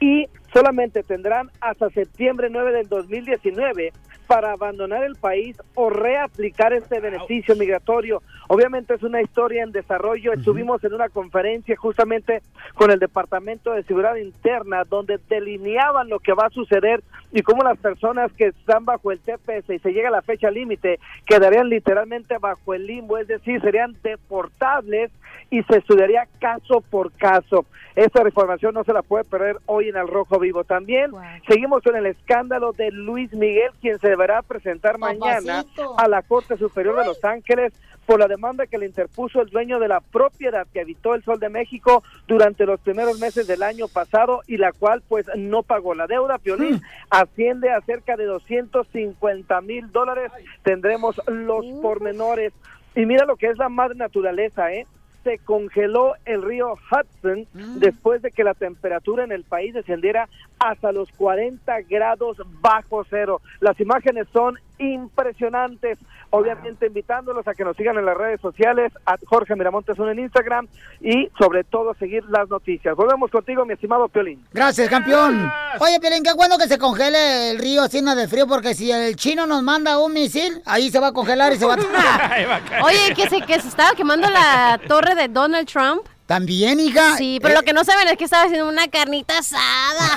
Speaker 3: y solamente tendrán hasta septiembre 9 del 2019 para abandonar el país o reaplicar este beneficio migratorio. Obviamente es una historia en desarrollo. Estuvimos en una conferencia justamente con el Departamento de Seguridad Interna donde delineaban lo que va a suceder y cómo las personas que están bajo el TPS y se llega a la fecha límite quedarían literalmente bajo el limbo, es decir, serían deportables y se estudiaría caso por caso. Esta información no se la puede perder hoy en el Rojo Vivo. También seguimos con el escándalo de Luis Miguel, quien se deberá presentar mañana a la Corte Superior de Los Ángeles por la demanda que le interpuso el dueño de la propiedad que habitó el Sol de México durante los primeros meses del año pasado y la cual pues no pagó la deuda. Piolín asciende a cerca de 250 mil dólares. Tendremos los pormenores. Y mira lo que es la madre naturaleza, ¿eh? Se congeló el río Hudson después de que la temperatura en el país descendiera hasta los 40 grados bajo cero. Las imágenes son impresionantes. Obviamente invitándolos a que nos sigan en las redes sociales, a Jorge Miramontes uno en Instagram y sobre todo seguir las noticias. Volvemos contigo, mi estimado Piolín.
Speaker 1: Gracias, campeón. Oye, Pelín, qué bueno que se congele el río lleno de frío, porque si el chino nos manda un misil, ahí se va a congelar y se va a...
Speaker 2: Oye, que se, que se estaba quemando la torre de Donald Trump.
Speaker 1: También, hija.
Speaker 2: Sí, pero
Speaker 1: Eh,
Speaker 2: lo que no saben es que estaba haciendo una carnita asada.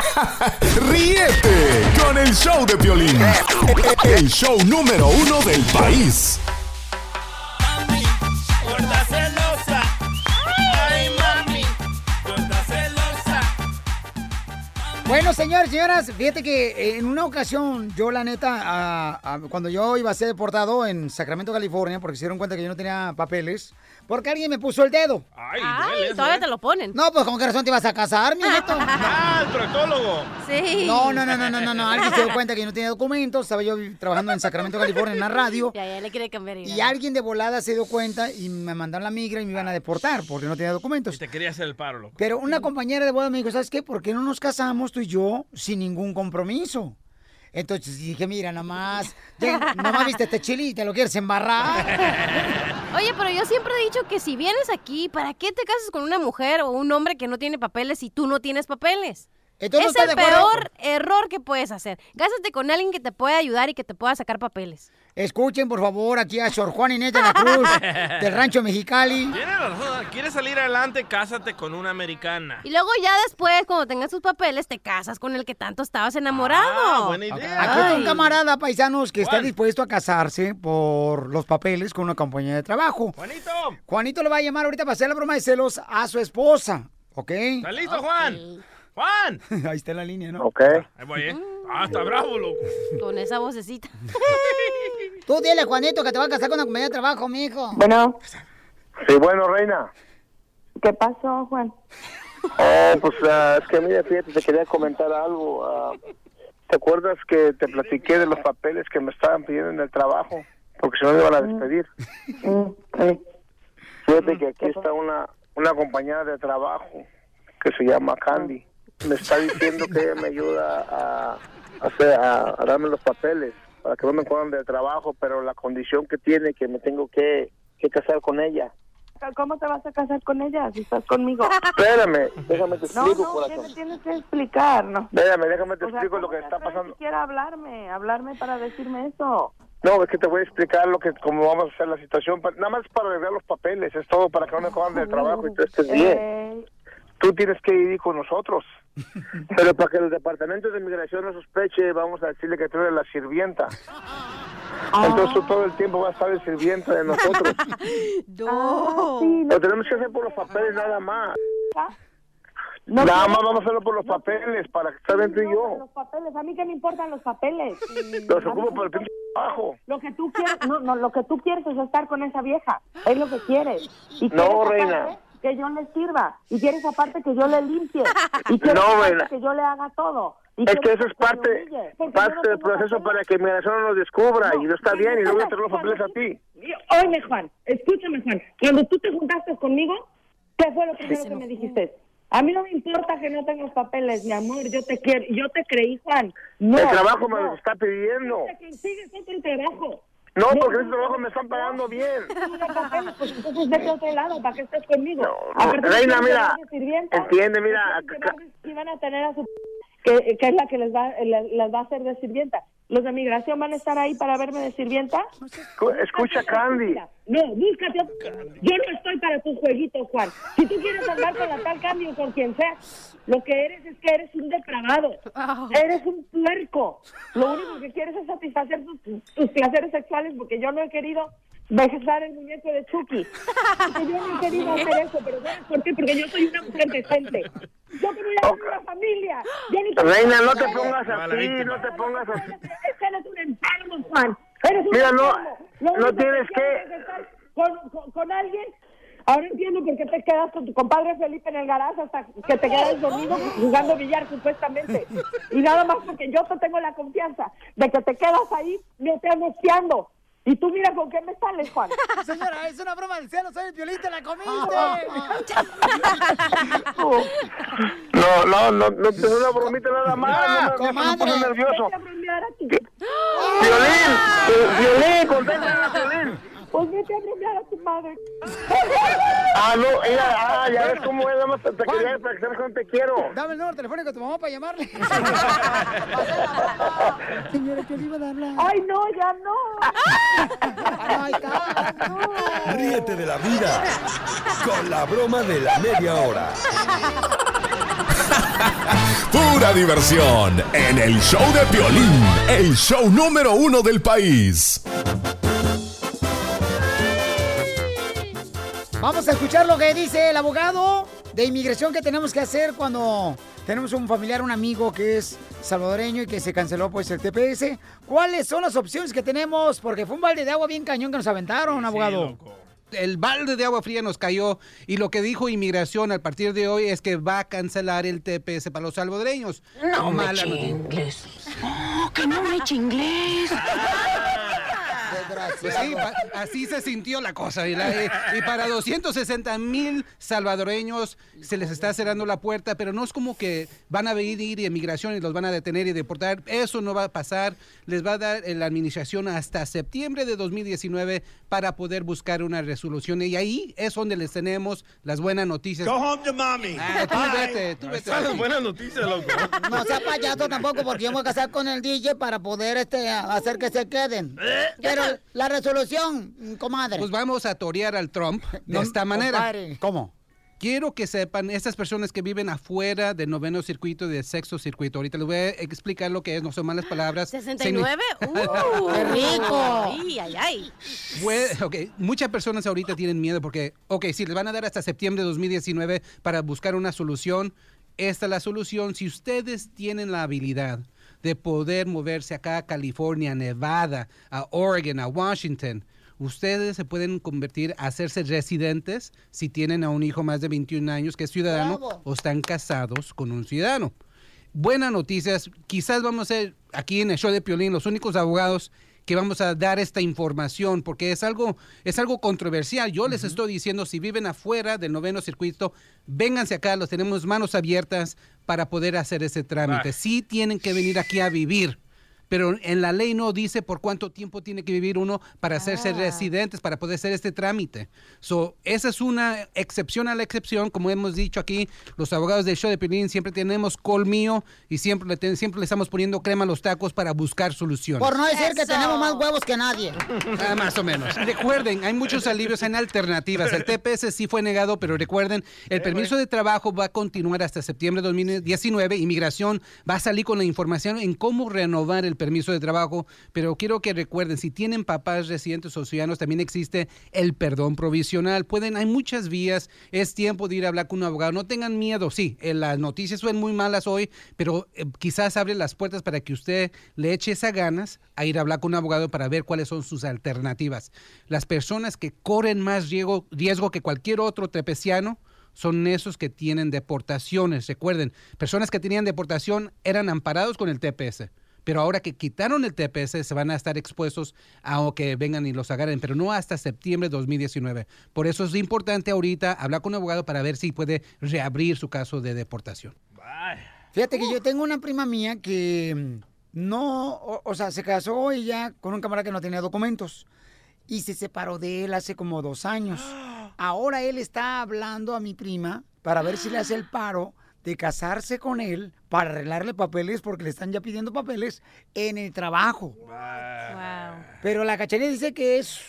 Speaker 4: Ríete con el show de Piolín. El show número uno del país.
Speaker 1: Bueno, señores, señoras, fíjate que eh, en una ocasión, yo la neta, a- a- cuando yo iba a ser deportado en Sacramento, California, porque se dieron cuenta que yo no tenía papeles, porque alguien me puso el dedo.
Speaker 6: Ay,
Speaker 2: Ay, todavía te lo ponen.
Speaker 1: No, pues con qué razón te ibas a casar, mijito.
Speaker 6: Ah, el proctólogo.
Speaker 2: Sí.
Speaker 1: No, no, no, no, no, no, no. Alguien se dio cuenta que yo no tenía documentos. Estaba yo trabajando en Sacramento, California, en la radio.
Speaker 2: Ya, ya le quiere cambiar.
Speaker 1: Y alguien de volada se dio cuenta y me mandaron la migra y me iban a deportar porque no tenía documentos.
Speaker 6: Y te quería hacer el paro, loco.
Speaker 1: Pero una compañera de boda me dijo, ¿sabes qué? ¿Por qué no nos casamos tú y yo sin ningún compromiso? Entonces dije, mira, nomás, ya, nomás viste este chile y te lo quieres embarrar.
Speaker 2: Oye, pero yo siempre he dicho que si vienes aquí, ¿para qué te casas con una mujer o un hombre que no tiene papeles si tú no tienes papeles?
Speaker 1: Entonces, ¿no
Speaker 2: es el peor error que puedes hacer. Gásate con alguien que te pueda ayudar y que te pueda sacar papeles.
Speaker 1: Escuchen, por favor, aquí a Sor Juan Inés de la Cruz, del Rancho Mexicali.
Speaker 6: Razón. ¿Quieres salir adelante? Cásate con una americana.
Speaker 2: Y luego ya después, cuando tengas tus papeles, te casas con el que tanto estabas enamorado.
Speaker 6: Ah, buena idea.
Speaker 1: Aquí está un camarada, paisanos, que está dispuesto a casarse por los papeles con una compañía de trabajo.
Speaker 6: Juanito.
Speaker 1: Juanito le va a llamar ahorita para hacer la broma de celos a su esposa, ¿ok?
Speaker 6: ¿Estás listo, Juan? ¡Juan!
Speaker 1: Ahí está en la línea, ¿no?
Speaker 11: Ok.
Speaker 6: Ahí voy, ¿eh? Ah, está bravo, loco.
Speaker 2: Con esa vocecita.
Speaker 1: Tú dile, Juanito, que te va a casar con una compañía de trabajo, mijo.
Speaker 12: Bueno,
Speaker 11: Sí, bueno, reina.
Speaker 12: ¿qué pasó, Juan?
Speaker 11: Oh, pues ah, es que mira, fíjate, te quería comentar algo. ah, ¿Te acuerdas que te platiqué de los papeles que me estaban pidiendo en el trabajo? Porque si no me iban a despedir. Fíjate que aquí está una, una compañera de trabajo que se llama Candy. Me está diciendo que ella me ayuda a, a a, darme los papeles para que no me corran del trabajo, pero la condición que tiene que me tengo que, que casar con ella.
Speaker 12: ¿Cómo te vas a casar con ella si estás conmigo?
Speaker 11: Espérame, déjame te
Speaker 12: No,
Speaker 11: explico,
Speaker 12: no, ¿qué
Speaker 11: corazón.
Speaker 12: me tienes que explicar? No.
Speaker 11: Espérame, déjame te
Speaker 12: O sea,
Speaker 11: explico lo
Speaker 12: ¿cómo
Speaker 11: que está pasando.
Speaker 12: siquiera a hablarme, hablarme para decirme eso.
Speaker 11: No, es que te voy a explicar lo que, cómo vamos a hacer la situación. Nada más para arreglar los papeles, es todo para que no me cojan del trabajo y tú estés bien. Tú tienes que ir con nosotros. Pero para que el departamento de inmigración no sospeche, vamos a decirle que tú eres la sirvienta. Entonces tú todo el tiempo vas a estar de sirvienta de nosotros.
Speaker 2: No.
Speaker 11: Lo tenemos que hacer por los papeles nada más.
Speaker 12: No
Speaker 11: nada más vamos a hacerlo por los papeles, para que bien tú y yo.
Speaker 12: Los papeles, a mí qué me importan los papeles.
Speaker 11: Los ocupo por el pinche trabajo.
Speaker 12: Lo que tú quieres, no, no, lo que tú quieres es estar con esa vieja. Es lo que quieres. ¿Y
Speaker 11: No,
Speaker 12: quieres
Speaker 11: reina.
Speaker 12: casarte?
Speaker 10: Que yo le sirva. Y quieres aparte que yo le limpie. Y quieres
Speaker 11: No,
Speaker 10: aparte que yo le haga todo.
Speaker 11: Es que eso es parte,
Speaker 10: no
Speaker 11: parte del proceso para que migración no nos descubra y no está bien y luego te los papeles a ti.
Speaker 10: Oye, Juan, escúchame, Juan. Cuando tú te juntaste conmigo, ¿qué fue lo primero que me dijiste? A mí no me importa que no tengas papeles, mi amor. Yo te quiero. Yo te creí, Juan. No,
Speaker 11: el trabajo me
Speaker 10: no.
Speaker 11: lo está pidiendo.
Speaker 10: Que consigues otro trabajo.
Speaker 11: No, porque ese trabajo me están pagando bien.
Speaker 10: No pues entonces vete a otro lado para que estés conmigo. Aparte,
Speaker 11: Reina, mira, entiende, mira,
Speaker 10: que van a tener a su que, que es la que les va les, les va a hacer de sirvienta. Los de migración van a estar ahí para verme de sirvienta.
Speaker 11: Escucha, Candy.
Speaker 10: No, búscate. otro- Yo no estoy para tus jueguitos, Juan. Si tú quieres andar con la tal Candy o con quien sea, lo que eres es que eres un depravado. Eres un puerco. Lo único que quieres es satisfacer tus, tus placeres sexuales porque yo no he querido besar el muñeco de Chucky. Porque yo no he querido hacer eso, pero ¿sabes por qué? Porque yo soy una mujer decente. Yo tengo ya una familia. Yo ni tengo-
Speaker 11: Reina, no te pongas así, no te pongas así.
Speaker 10: Es que eres un enfermo, Juan. Eres un
Speaker 11: Mira, no-
Speaker 10: enfermo.
Speaker 11: No
Speaker 10: único
Speaker 11: tienes
Speaker 10: estar con, con, con alguien. Ahora entiendo por qué te quedas con tu compadre Felipe en el garaje hasta que te quedas dormido jugando billar, supuestamente. Y nada más porque yo te tengo la confianza de que te quedas ahí, me te espiando. Y tú mira con qué me sales, Juan.
Speaker 1: Señora, es una broma del cielo, soy el violín, te la comiste.
Speaker 11: No, no, no, no, es una bromita nada más.
Speaker 1: Ah,
Speaker 11: No me, pone nervioso.
Speaker 10: Vete a bromear a ti.
Speaker 11: Violín, eh, violín, contéstame, violín.
Speaker 10: Pues vete a bromear a tu madre.
Speaker 11: Ah, no, ella, ah, ya ves cómo es, nada más te, te quería para que sabes cuánto te quiero.
Speaker 1: Dame el número telefónico de tu mamá para llamarle. Señora, que le iba a darla.
Speaker 10: Ay, no, ya no.
Speaker 1: Ay, cállate.
Speaker 4: Ríete de la vida con la broma de la media hora.
Speaker 17: Pura diversión en el show de violín, el show número uno del país.
Speaker 1: Vamos a escuchar lo que dice el abogado de inmigración que tenemos que hacer cuando tenemos un familiar, un amigo que es salvadoreño y que se canceló pues el TPS. ¿Cuáles son las opciones que tenemos? Porque fue un balde de agua bien cañón que nos aventaron, abogado.
Speaker 5: el balde de agua fría nos cayó y lo que dijo inmigración a partir de hoy es que va a cancelar el TPS para los salvadoreños.
Speaker 8: No me
Speaker 5: Mala
Speaker 8: chingles. No, que no me eche inglés.
Speaker 5: Pues sí, pa- así se sintió la cosa. Y, la- eh, y para 260 mil salvadoreños se les está cerrando la puerta, pero no es como que van a venir y emigración y los van a detener y deportar. Eso no va a pasar. Les va a dar eh, la administración hasta septiembre de 2019 para poder buscar una resolución. Y ahí es donde les tenemos las buenas noticias.
Speaker 6: Go home to mommy.
Speaker 5: Ah, tú vete, tú vete.
Speaker 6: Son buenas noticias, loco.
Speaker 1: No sea payaso tampoco porque yo me voy a casar con el DJ para poder este hacer que se queden. Pero la resolución, comadre.
Speaker 5: Pues vamos a torear al Trump de esta manera.
Speaker 1: compadre. ¿Cómo?
Speaker 5: Quiero que sepan, estas personas que viven afuera del noveno circuito y del sexto circuito, ahorita les voy a explicar lo que es, no son malas palabras.
Speaker 2: ¿69?
Speaker 5: Signi-
Speaker 2: ¡Uh!
Speaker 1: ¡Qué rico!
Speaker 2: Ay, ay, ay.
Speaker 5: Puede- ok, muchas personas ahorita tienen miedo porque, ok, si les van a dar hasta septiembre de 2019 para buscar una solución, esta es la solución. Si ustedes tienen la habilidad de poder moverse acá a California, a Nevada, a Oregon, a Washington, ustedes se pueden convertir a hacerse residentes si tienen a un hijo más de 21 años que es ciudadano
Speaker 1: Bravo.
Speaker 5: o están casados con un ciudadano. Buenas noticias, quizás vamos a ser aquí en el show de Piolín los únicos abogados que vamos a dar esta información porque es algo es algo controversial. Yo les estoy diciendo si viven afuera del noveno circuito, vénganse acá, los tenemos manos abiertas para poder hacer ese trámite.
Speaker 6: Ah.
Speaker 5: Sí tienen que venir aquí a vivir. Pero en la ley no dice por cuánto tiempo tiene que vivir uno para hacerse residentes, para poder hacer este trámite. So, esa es una excepción a la excepción. Como hemos dicho aquí, los abogados del show de Pelín siempre tenemos colmillo y siempre le, ten- siempre le estamos poniendo crema a los tacos para buscar soluciones.
Speaker 1: Por no decir que tenemos más huevos que nadie.
Speaker 5: Ah, más o menos. Recuerden, hay muchos alivios en alternativas. El TPS sí fue negado, pero recuerden, el permiso de trabajo va a continuar hasta septiembre de 2019. Inmigración va a salir con la información en cómo renovar el permiso de trabajo. Pero quiero que recuerden, si tienen papás residentes o ciudadanos, también existe el perdón provisional. Pueden, hay muchas vías. Es tiempo de ir a hablar con un abogado. No tengan miedo. Sí, eh, las noticias son muy malas hoy, pero eh, quizás abre las puertas para que usted le eche esas ganas a ir a hablar con un abogado para ver cuáles son sus alternativas. Las personas que corren más riesgo, riesgo que cualquier otro tepeciano son esos que tienen deportaciones. Recuerden, personas que tenían deportación eran amparados con el TPS. Pero ahora que quitaron el TPS, se van a estar expuestos a que vengan y los agarren, pero no hasta septiembre de 2019. Por eso es importante ahorita hablar con un abogado para ver si puede reabrir su caso de deportación.
Speaker 1: Fíjate que yo tengo una prima mía que mm, no, o, o sea, se casó ella con un camarada que no tenía documentos y se separó de él hace como dos años. Ahora él está hablando a mi prima para ver si le hace el paro de casarse con él para arreglarle papeles porque le están ya pidiendo papeles en el trabajo. Pero la cachanilla dice que es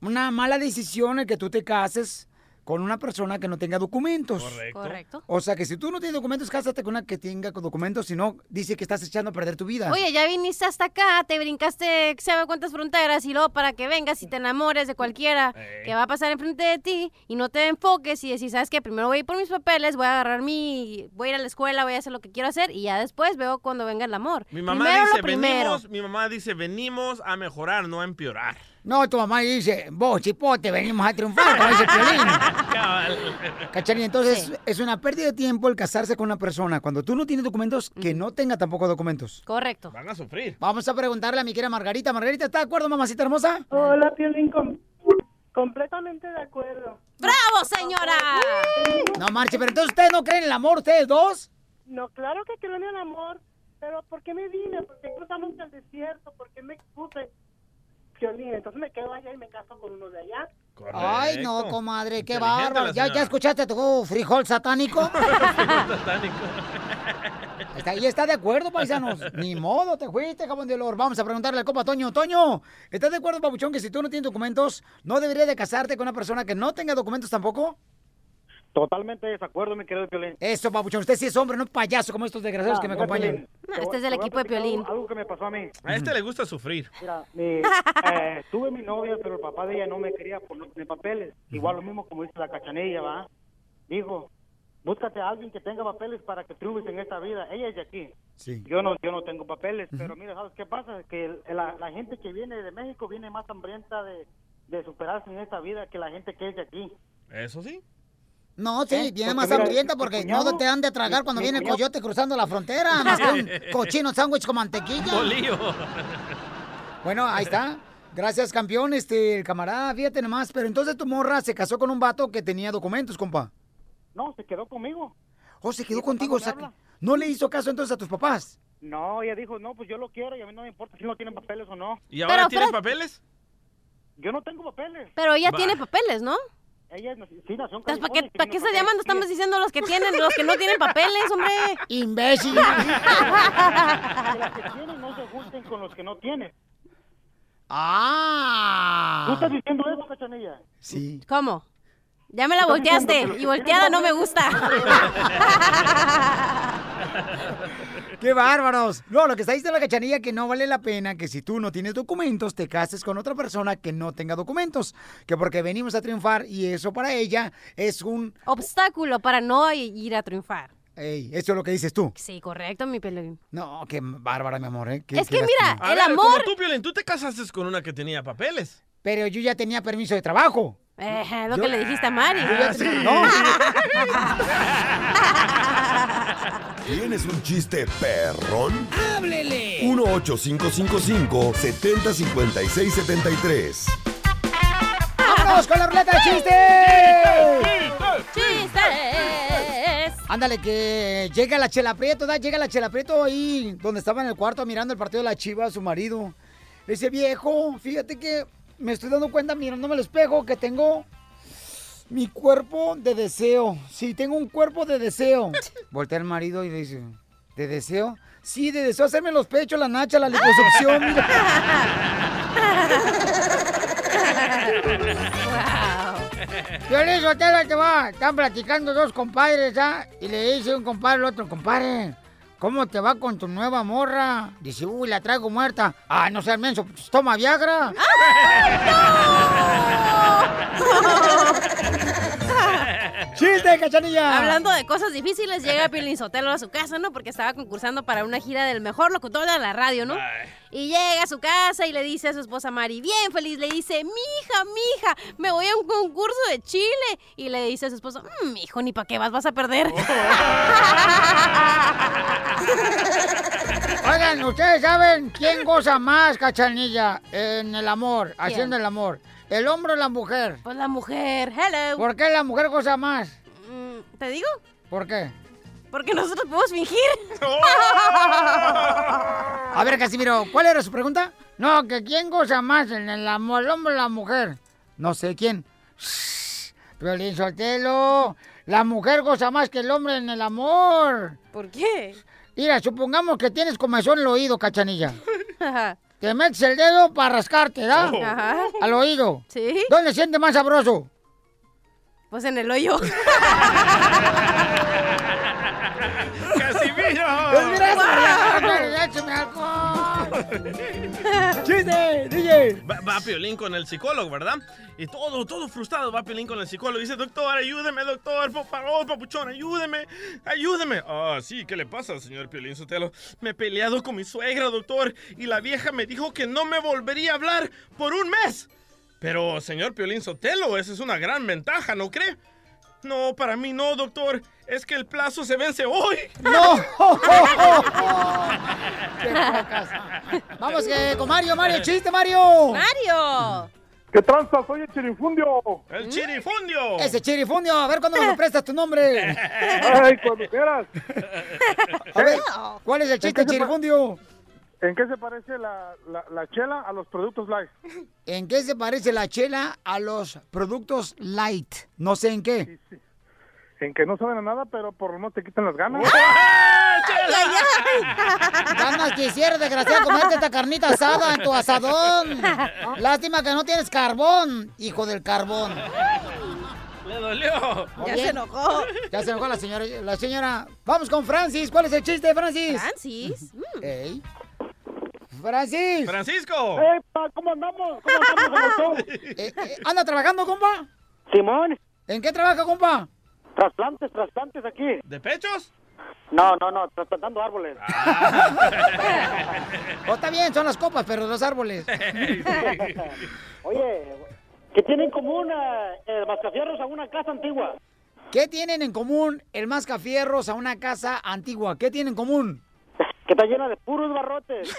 Speaker 1: una mala decisión el que tú te cases con una persona que no tenga documentos.
Speaker 2: Correcto. Correcto.
Speaker 1: O sea que si tú no tienes documentos, cásate con una que tenga documentos, si no, dice que estás echando a perder tu vida.
Speaker 2: Oye, ya viniste hasta acá, te brincaste sabe cuántas fronteras y luego para que vengas y te enamores de cualquiera que va a pasar enfrente de ti y no te enfoques y decís, ¿sabes qué? Primero voy a ir por mis papeles, voy a agarrar mi... voy a ir a la escuela, voy a hacer lo que quiero hacer y ya después veo cuando venga el amor.
Speaker 6: Mi mamá
Speaker 2: primero
Speaker 6: dice,
Speaker 2: lo primero.
Speaker 6: venimos, mi mamá dice, venimos a mejorar, no a empeorar.
Speaker 1: No, tu mamá dice, vos, chipote, venimos a triunfar, como dice Piolín. Cachanilla, entonces es una pérdida de tiempo el casarse con una persona cuando tú no tienes documentos que no tenga tampoco documentos.
Speaker 2: Correcto.
Speaker 6: Van a sufrir.
Speaker 1: Vamos a preguntarle a mi querida Margarita. Margarita, ¿está de acuerdo, mamacita hermosa?
Speaker 18: Hola, Piolín, com- completamente de acuerdo.
Speaker 2: ¡Bravo, señora!
Speaker 1: No marche, pero entonces ustedes no creen en el amor, ustedes dos.
Speaker 18: No, claro que creo en el amor, pero ¿por qué me vine? ¿Por qué cruzamos el desierto? ¿Por qué me expuse? Piolín, entonces me quedo allá y me caso con uno de allá.
Speaker 1: Ay, no, comadre, qué bárbaro. ¿Ya. ¿Ya escuchaste tu frijol satánico? Está, y está de acuerdo, paisanos. Ni modo, te fuiste, cabrón de olor. Vamos a preguntarle al copa Toño. Toño, ¿estás de acuerdo, papuchón, que si tú no tienes documentos, no deberías de casarte con una persona que no tenga documentos tampoco?
Speaker 13: Totalmente de desacuerdo, mi querido Piolín.
Speaker 1: Eso, papuchón. Usted sí es hombre, no payaso como estos desgraciados
Speaker 13: Ah,
Speaker 1: que me acompañan.
Speaker 2: Este es del equipo de Piolín.
Speaker 13: Algo, algo que me pasó a mí.
Speaker 6: A este le gusta sufrir.
Speaker 13: Mira, mi, eh, tuve mi novia, pero el papá de ella no me quería por tener papeles. Igual lo mismo como dice la cachanilla, ¿va? Dijo, búscate a alguien que tenga papeles para que triunfes en esta vida. Ella es de aquí.
Speaker 1: Sí.
Speaker 13: Yo no, yo no tengo papeles, pero mira, ¿sabes qué pasa? Que la, la gente que viene de México viene más hambrienta de, de superarse en esta vida que la gente que es de aquí.
Speaker 6: Eso sí.
Speaker 1: No, sí,
Speaker 13: ¿Eh?
Speaker 1: viene
Speaker 13: Porque
Speaker 1: más hambrienta porque no te han de tragar cuando viene el coyote cruzando la frontera, más que un cochino sándwich con mantequilla.
Speaker 6: Bolillo.
Speaker 1: Bueno, ahí está. Gracias, campeón, este, el camarada, fíjate nomás. Pero entonces tu morra se casó con un vato que tenía documentos, compa.
Speaker 13: No, se quedó conmigo.
Speaker 1: ¿O se quedó contigo?
Speaker 13: no
Speaker 1: O sea,
Speaker 13: habla.
Speaker 1: ¿no le hizo caso entonces a tus papás?
Speaker 13: No, ella dijo, no, pues yo lo quiero y a mí no me importa si no tienen papeles o no.
Speaker 6: ¿Y ahora
Speaker 2: Pero,
Speaker 6: tienes
Speaker 2: Fred-
Speaker 6: papeles?
Speaker 13: Yo no tengo papeles.
Speaker 2: Pero ella tiene papeles, ¿no?
Speaker 13: Ella es- sí nació en
Speaker 2: Entonces, ¿para
Speaker 13: California
Speaker 2: qué, ¿para
Speaker 13: tiene
Speaker 2: qué se llaman? No estamos diciendo los que tienen, los que no tienen papeles, hombre.
Speaker 1: Imbécil.
Speaker 13: Que las que tienen no se junten con los que no tienen.
Speaker 1: Ah.
Speaker 13: ¿Tú estás diciendo eso, cachanilla?
Speaker 1: Sí.
Speaker 2: ¿Cómo? Ya me la volteaste y volteada no me gusta.
Speaker 1: ¡Qué bárbaros! No, lo que está diciendo la cachanilla que no vale la pena que si tú no tienes documentos te cases con otra persona que no tenga documentos. Que porque venimos a triunfar y eso para ella es un...
Speaker 2: Obstáculo para no ir a triunfar.
Speaker 1: Ey, eso es lo que dices tú.
Speaker 2: Sí, correcto, mi pelín.
Speaker 1: No, qué bárbara, mi amor. ¿eh? Qué-
Speaker 2: Es que mira.
Speaker 6: A
Speaker 2: el
Speaker 6: ver,
Speaker 2: amor...
Speaker 6: como tú, Piolín, tú te casaste con una que tenía papeles.
Speaker 1: Pero yo ya tenía permiso de trabajo.
Speaker 2: Eh, lo
Speaker 1: Yo-
Speaker 2: que le dijiste a Mari.
Speaker 1: Ya tenía- no.
Speaker 4: ¿Tienes un chiste perrón?
Speaker 1: ¡Háblele!
Speaker 4: 1-855-5-7056-73.
Speaker 1: ¡Vámonos con la ruleta de chistes!
Speaker 2: ¡Chistes!
Speaker 1: Ándale, que llega la Chela Prieto, ¿da? Llega la Chela Prieto ahí donde estaba en el cuarto mirando el partido de la Chiva, su marido. Le dice, viejo, fíjate que me estoy dando cuenta mirándome al espejo que tengo mi cuerpo de deseo. Sí, tengo un cuerpo de deseo. Voltea el marido y le dice, ¿de deseo? Sí, de deseo hacerme los pechos, la nacha, la liposucción. Violín Sotelo, te va. Están platicando dos compadres, ¿ah? Y le dice un compadre al otro, compadre, ¿cómo te va con tu nueva morra? Dice, uy, la traigo muerta. Ah, no seas menso, pues, toma Viagra. ¡Chiste, cachanilla!
Speaker 2: Hablando de cosas difíciles, llega Piolín Sotelo a su casa, ¿no? Porque estaba concursando para una gira del mejor locutor de la radio, ¿no? Y llega a su casa y le dice a su esposa Mari, bien feliz, le dice, mija, mija, me voy a un concurso de Chile. Y le dice a su esposa, mmm, hijo, ni para qué vas, vas a perder.
Speaker 1: Oigan, ¿ustedes saben quién goza más, cachanilla, en el amor, haciendo el amor? ¿El hombre o la mujer?
Speaker 2: Pues la mujer, hello.
Speaker 1: ¿Por qué la mujer goza más?
Speaker 2: Mm, ¿Te digo?
Speaker 1: ¿Por qué?
Speaker 2: Porque nosotros podemos fingir.
Speaker 1: A ver, Casimiro, ¿cuál era su pregunta? No, que quién goza más en el amor, el hombre o la mujer. No sé quién. Shh, Piolín Sotelo, la mujer goza más que el hombre en el amor.
Speaker 2: ¿Por qué?
Speaker 1: Mira, supongamos que tienes comezón en el oído, cachanilla. Te metes el dedo para rascarte, ¿da?
Speaker 2: Oh. Ajá.
Speaker 1: Al oído.
Speaker 2: Sí.
Speaker 1: ¿Dónde siente más sabroso?
Speaker 2: Pues en el hoyo.
Speaker 6: ¡Casimiro!
Speaker 1: ¡Échame alcohol! ¡Chiste, DJ!
Speaker 6: Va, va Piolín con el psicólogo, ¿verdad? Y todo, todo frustrado va Piolín con el psicólogo. Dice, doctor, ayúdeme, doctor, por favor, papuchón, ayúdeme, ayúdeme. Ah, sí, ¿qué le pasa, señor Piolín Sotelo? Me he peleado con mi suegra, doctor, y la vieja me dijo que no me volvería a hablar por un mes. Pero, señor Piolín Sotelo, esa es una gran ventaja, ¿no cree? No, para mí no, doctor. Es que el plazo se vence hoy.
Speaker 1: ¡No! ¡Qué pocas! Vamos que con Mario, Mario, chiste, Mario.
Speaker 2: Mario.
Speaker 19: ¿Qué tranza? Soy el chirifundio.
Speaker 6: El chirifundio.
Speaker 1: Ese chirifundio, a ver cuándo me lo prestas tu nombre.
Speaker 19: Ay, cuando quieras.
Speaker 1: A ver, ¿cuál es el chiste,
Speaker 19: ¿En qué se pa-
Speaker 1: chirifundio?
Speaker 19: ¿En qué se parece la, la, la chela a los productos light?
Speaker 1: ¿En qué se parece la chela a los productos light? No sé en qué.
Speaker 19: En que no saben a nada, pero por lo menos te quitan las ganas.
Speaker 1: Ganas quisiera, desgraciado, comerte esta carnita asada en tu asadón. Lástima que no tienes carbón, hijo del carbón.
Speaker 6: Le dolió.
Speaker 1: Ya se enojó. Ya se enojó la señora. La señora. Vamos con Francis. ¿Cuál es el chiste, Francis?
Speaker 2: Francis.
Speaker 1: Ey. Francis.
Speaker 6: Francisco.
Speaker 19: ¡Eh, pa, ¿Cómo andamos? ¿Cómo andamos?
Speaker 1: Eh, eh, ¿Anda trabajando, compa?
Speaker 19: Simón.
Speaker 1: ¿En qué trabaja, compa?
Speaker 19: Trasplantes, trasplantes aquí.
Speaker 6: ¿De pechos?
Speaker 19: No, no, no, trasplantando árboles.
Speaker 1: Oh, está bien, son las copas, pero los árboles.
Speaker 19: Oye, ¿qué tienen en común eh, el mascafierros a una casa antigua?
Speaker 1: ¿Qué tienen en común el mascafierros a una casa antigua? ¿Qué tienen en común?
Speaker 19: Que está llena de puros barrotes.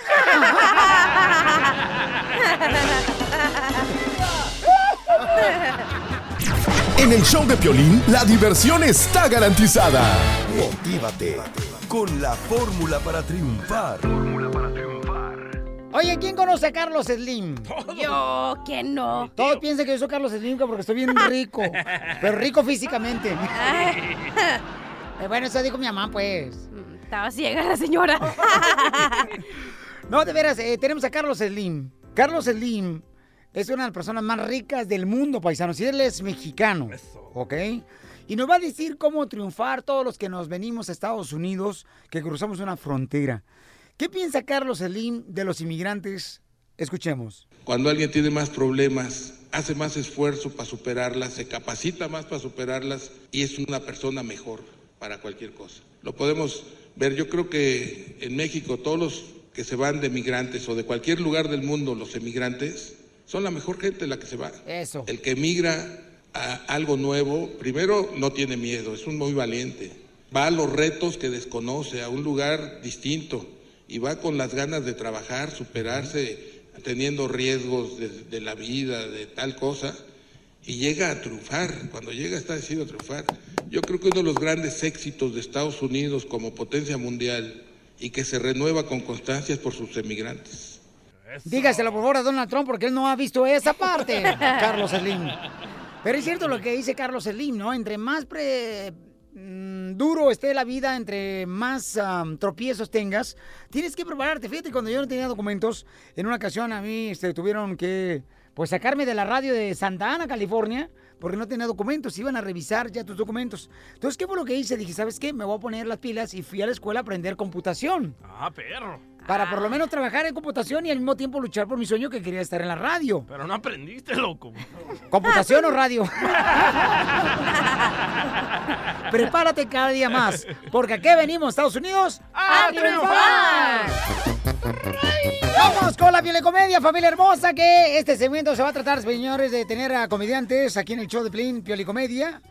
Speaker 17: En el show de Piolín, la diversión está garantizada. Motívate con la fórmula para triunfar.
Speaker 1: Oye, ¿quién conoce a Carlos Slim?
Speaker 2: Yo, que no.
Speaker 1: Todos piensan que yo soy Carlos Slim porque estoy bien rico. pero rico físicamente. Eh, bueno, eso dijo mi mamá, pues.
Speaker 2: Estaba ciega la señora.
Speaker 1: No, de veras, eh, tenemos a Carlos Slim. Carlos Slim es una de las personas más ricas del mundo, paisanos. Y él es mexicano. ¿Ok? Y nos va a decir cómo triunfar todos los que nos venimos a Estados Unidos, que cruzamos una frontera. ¿Qué piensa Carlos Slim de los inmigrantes? Escuchemos.
Speaker 20: Cuando alguien tiene más problemas, hace más esfuerzo para superarlas, se capacita más para superarlas y es una persona mejor para cualquier cosa. Lo podemos ver, yo creo que en México todos los que se van de migrantes o de cualquier lugar del mundo, los emigrantes, son la mejor gente la que se va.
Speaker 1: Eso.
Speaker 20: El que emigra a algo nuevo, primero no tiene miedo, es un muy valiente. Va a los retos que desconoce, a un lugar distinto y va con las ganas de trabajar, superarse, teniendo riesgos de, de la vida, de tal cosa, y llega a triunfar. Cuando llega está decidido a triunfar. Yo creo que uno de los grandes éxitos de Estados Unidos como potencia mundial y que se renueva con constancia es por sus emigrantes.
Speaker 1: Dígaselo por favor a Donald Trump porque él no ha visto esa parte, Carlos Slim. Pero es cierto lo que dice Carlos Slim, ¿no? Entre más pre- mm, duro esté la vida, entre más am, tropiezos tengas, tienes que prepararte. Fíjate, cuando yo no tenía documentos, en una ocasión a mí este, tuvieron que pues sacarme de la radio de Santa Ana, California, porque no tenía documentos, iban a revisar ya tus documentos. Entonces, ¿qué fue lo que hice? Dije, ¿sabes qué? Me voy a poner las pilas y fui a la escuela a aprender computación.
Speaker 6: Ah, perro.
Speaker 1: Para por lo menos trabajar en computación y al mismo tiempo luchar por mi sueño que quería estar en la radio.
Speaker 6: Pero no aprendiste, loco.
Speaker 1: ¿Computación o radio? prepárate cada día más. Porque aquí venimos, Estados Unidos,
Speaker 9: ¡A triunfar!
Speaker 1: Vamos con la comedia, familia hermosa, que este segmento se va a tratar, señores, de tener a comediantes aquí en el show de Plin, Piolicomedia.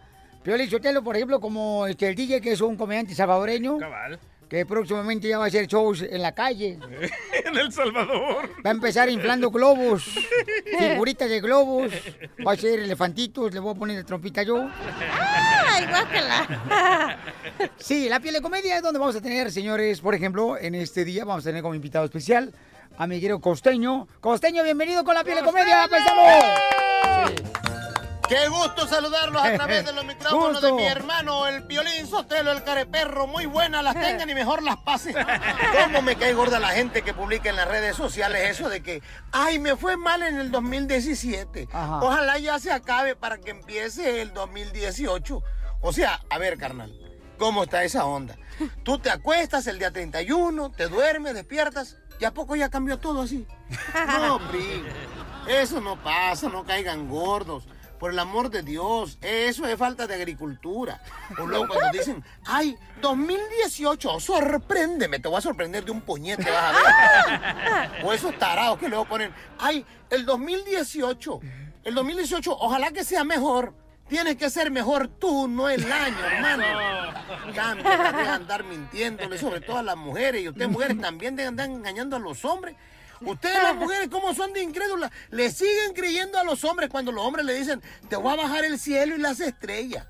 Speaker 1: Pioli Chotelo, por ejemplo, como este, el DJ, que es un comediante salvadoreño.
Speaker 6: Cabal.
Speaker 1: Que próximamente ya va a hacer shows en la calle.
Speaker 6: en El Salvador.
Speaker 1: Va a empezar inflando globos, figuritas de globos. Va a hacer elefantitos, le voy a poner trompita yo.
Speaker 2: ¡Ay, guácala!
Speaker 1: Sí, la piel de comedia es donde vamos a tener, señores, por ejemplo, en este día vamos a tener como invitado especial a Miguel Costeño. Costeño, bienvenido con la piel de comedia, paisano.
Speaker 21: Qué gusto saludarlos a través de los micrófonos de mi hermano, el Piolín Sotelo, el careperro. Muy buenas las tengan y mejor las pasen. ¿Cómo me cae gorda la gente que publica en las redes sociales eso de que, ay, me fue mal en el 2017.
Speaker 9: Ajá.
Speaker 21: Ojalá ya se acabe para que empiece el 2018. O sea, a ver, carnal, ¿cómo está esa onda? Tú te acuestas el día 31, te duermes, despiertas, y a poco ya cambió todo así. No, primo. Eso no pasa, no caigan gordos. Por el amor de Dios, eso es falta de agricultura. O luego cuando dicen, ay, 2018, sorpréndeme, te voy a sorprender de un puñete, vas a ver. O esos tarados que luego ponen, ay, el 2018, el 2018, ojalá que sea mejor. Tienes que ser mejor tú, no el año, hermano. Cambia, deja de andar mintiéndole, sobre todo a las mujeres. Y ustedes, mujeres, también de andar engañando a los hombres. Ustedes, las mujeres, ¿cómo son de incrédulas? Le siguen creyendo a los hombres cuando los hombres le dicen, te voy a bajar el cielo y las estrellas.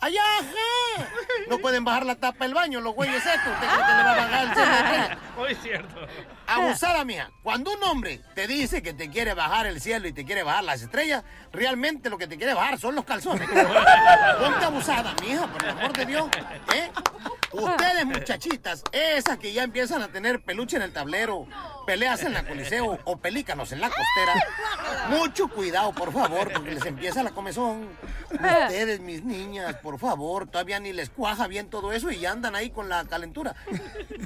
Speaker 21: ¡Allá, ajá! No pueden bajar la tapa del baño, los güeyes estos. ¿Usted cree que bajar el cielo?
Speaker 6: Muy cierto.
Speaker 21: Abusada mía, cuando un hombre te dice que te quiere bajar el cielo y te quiere bajar las estrellas, realmente lo que te quiere bajar son los calzones. Ponte abusada, mija, por el amor de Dios. ¿eh? Ustedes, muchachitas, esas que ya empiezan a tener peluche en el tablero, peleas en la coliseo o pelícanos en la costera, mucho cuidado, por favor, porque les empieza la comezón. Ustedes, mis niñas, por favor, todavía ni les cuaja bien todo eso y ya andan ahí con la calentura.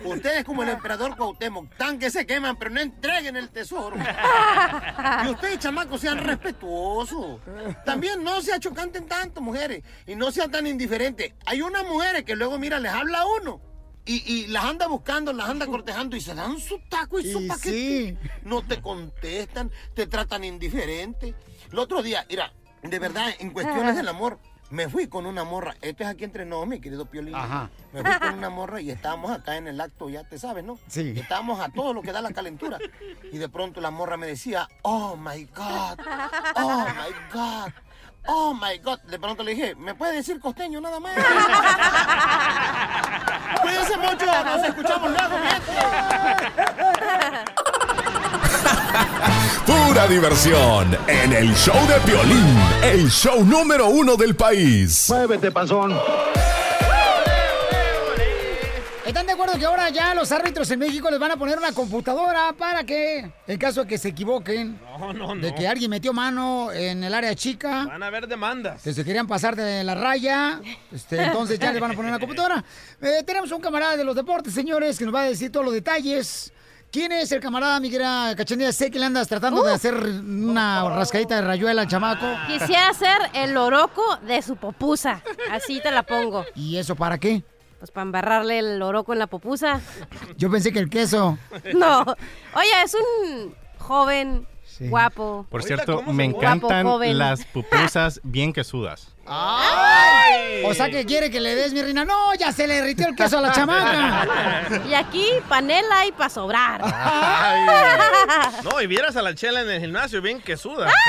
Speaker 21: Ustedes como el emperador Cuauhtémoc, tan que se queman, pero no entreguen el tesoro. Y ustedes, chamacos, sean respetuosos. También no se achocanten tanto, mujeres, y no sean tan indiferentes. Hay unas mujeres que luego, mira, les habla a uno. Y, y las anda buscando, las anda cortejando y se dan su taco y su
Speaker 1: Y
Speaker 21: paquete.
Speaker 1: sí.
Speaker 21: No te contestan, te tratan indiferente. El otro día, mira, de verdad, en cuestiones del amor, me fui con una morra. Esto es aquí entre nos, mi querido Piolín.
Speaker 1: Ajá.
Speaker 21: Me fui con una morra y estábamos acá en el acto, ya te sabes, ¿no?
Speaker 1: Sí.
Speaker 21: Estábamos a todo lo que da la calentura. Y de pronto la morra me decía, oh my God, oh my God. Oh my God. De pronto le dije, ¿me puede decir costeño nada más? Cuídense mucho, nos escuchamos luego, gente.
Speaker 4: Pura diversión en el show de Piolín, el show número uno del país.
Speaker 21: Muévete, panzón.
Speaker 1: ¿Están de acuerdo que ahora ya los árbitros en México les van a poner una computadora para que, en caso de que se equivoquen,
Speaker 6: No, no, no.
Speaker 1: de que alguien metió mano en el área chica,
Speaker 6: Van a haber demandas.
Speaker 1: que se querían pasar de la raya, este, entonces ya les van a poner una computadora. Eh, tenemos un camarada de los deportes, señores, que nos va a decir todos los detalles. ¿Quién es el camarada, mi querida Cachanilla? Sé que le andas tratando de hacer una rascadita de rayuela al chamaco.
Speaker 2: Quisiera hacer el oroco de su popusa. Así te la pongo.
Speaker 1: ¿Y eso para qué?
Speaker 2: Pues para embarrarle el oroco en la popusa.
Speaker 1: Yo pensé que el queso.
Speaker 2: No. Oye, es un joven guapo.
Speaker 22: Por cierto, me
Speaker 2: Guapo,
Speaker 22: encantan
Speaker 2: joven.
Speaker 22: las pupusas bien quesudas.
Speaker 1: ¡Ay! O sea que quiere que le des mi reina. No, ya se le derritió el queso a la chamaca.
Speaker 2: Y aquí panela y para sobrar.
Speaker 6: No, y vieras a la chela en el gimnasio, bien que suda.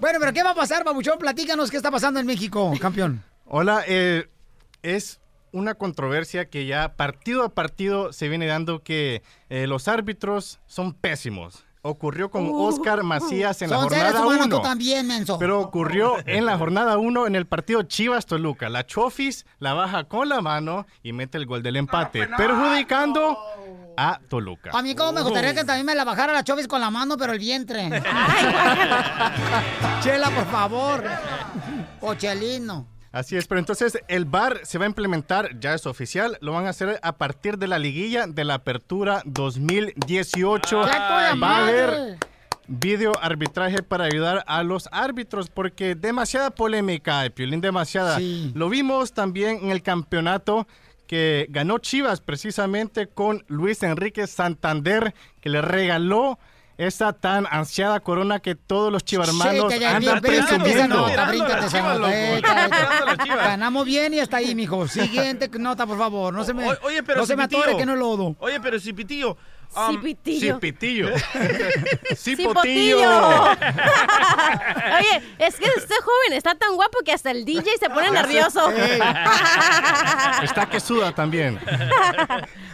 Speaker 1: Bueno, pero ¿qué va a pasar, Babuchón? Platícanos qué está pasando en México, campeón.
Speaker 22: Hola, eh, es una controversia que ya partido a partido se viene dando que eh, los árbitros son pésimos. Ocurrió con
Speaker 1: Uh,
Speaker 22: Oscar Macías en la jornada
Speaker 1: humanos,
Speaker 22: 1.
Speaker 1: tú también, menso.
Speaker 22: Pero ocurrió en la jornada 1 en el partido Chivas Toluca. La Chofis la baja con la mano y mete el gol del empate, perjudicando a Toluca.
Speaker 1: A mí como me gustaría que también me la bajara la chovis con la mano, pero el vientre. Chela, por favor. Pochelino.
Speaker 22: Así es, pero entonces el VAR se va a implementar, ya es oficial, lo van a hacer a partir de la liguilla de la Apertura 2018.
Speaker 1: ¡Ya toda
Speaker 22: va a haber video arbitraje para ayudar a los árbitros porque demasiada polémica, Piolín, demasiada.
Speaker 1: Sí.
Speaker 22: Lo vimos también en el campeonato que ganó Chivas precisamente con Luis Enrique Santander que le regaló esa tan ansiada corona que todos los chivarmanos
Speaker 1: Sí, que ya,
Speaker 22: andan presumiendo.
Speaker 1: eh. Ganamos bien y hasta ahí, mijo. Siguiente nota, por favor. No se me,
Speaker 6: Oye, pero
Speaker 1: no se me atore que no es lodo.
Speaker 6: Oye, pero Cipitillo. Um,
Speaker 2: Cipitillo.
Speaker 22: Cipitillo.
Speaker 2: Cipotillo. Oye, es que este joven está tan guapo que hasta el DJ se pone nervioso.
Speaker 22: Está que suda también.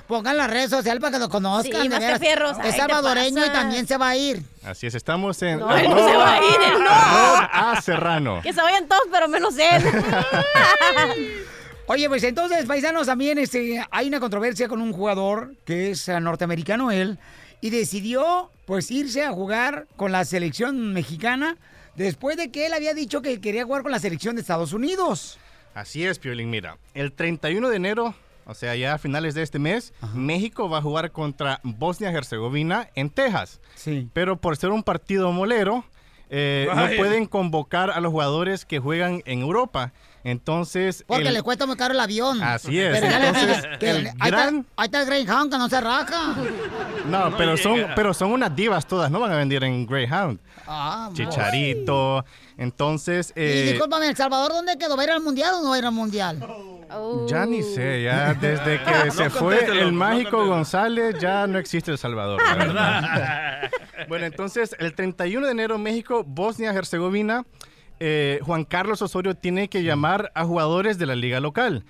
Speaker 1: Pongan las redes sociales para que lo conozcan.
Speaker 2: Sí,
Speaker 1: de
Speaker 2: más que fierros.
Speaker 1: Es salvadoreño y también se va a ir.
Speaker 22: Así es, estamos en
Speaker 2: No, él no se va a ir, él no.
Speaker 22: a Serrano.
Speaker 2: Que se vayan todos, pero menos él.
Speaker 1: Oye, pues entonces, paisanos, también este, hay una controversia con un jugador que es eh, norteamericano él y decidió pues irse a jugar con la selección mexicana después de que él había dicho que quería jugar con la selección de Estados Unidos.
Speaker 22: Así es, Piolín. Mira, el 31 de enero, o sea, ya a finales de este mes, México va a jugar contra Bosnia-Herzegovina en Texas.
Speaker 1: Sí.
Speaker 22: Pero por ser un partido molero, eh, no pueden convocar a los jugadores que juegan en Europa. Entonces,
Speaker 1: Porque
Speaker 22: el-
Speaker 1: le cuesta muy caro el avión.
Speaker 22: Así es,
Speaker 1: Pero
Speaker 22: entonces,
Speaker 1: dije que
Speaker 22: el
Speaker 1: ahí,
Speaker 22: gran-
Speaker 1: está, ahí está el Greyhound que no se raja.
Speaker 22: No,
Speaker 1: No
Speaker 22: pero son, pero son unas divas todas, no van a vender en Greyhound.
Speaker 1: Ah,
Speaker 22: Chicharito. Entonces,
Speaker 1: Y
Speaker 22: eh,
Speaker 1: discúlpame, ¿El Salvador dónde quedó? ¿Va a ir al mundial o no va a ir al mundial?
Speaker 22: ya ni sé, ya desde que
Speaker 1: No
Speaker 22: se fue el
Speaker 1: no
Speaker 22: mágico González, ya no existe El Salvador, la verdad. bueno, entonces, el 31 de enero, México, Bosnia-Herzegovina, eh, Juan Carlos Osorio tiene que llamar a jugadores de la liga local.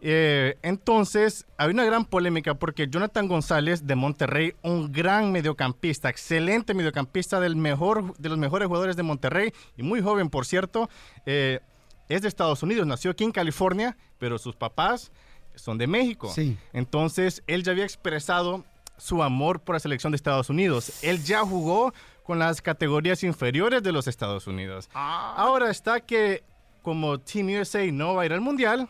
Speaker 22: Eh, entonces, hay una gran polémica porque Jonathan González de Monterrey, un gran mediocampista, excelente mediocampista del mejor, de los mejores jugadores de Monterrey y muy joven, por cierto, eh, es de Estados Unidos, nació aquí en California, pero sus papás son de México.
Speaker 1: Sí.
Speaker 22: Entonces, él ya había expresado su amor por la selección de Estados Unidos. Él ya jugó con las categorías inferiores de los Estados Unidos. Ahora está que como Team USA no va a ir al Mundial,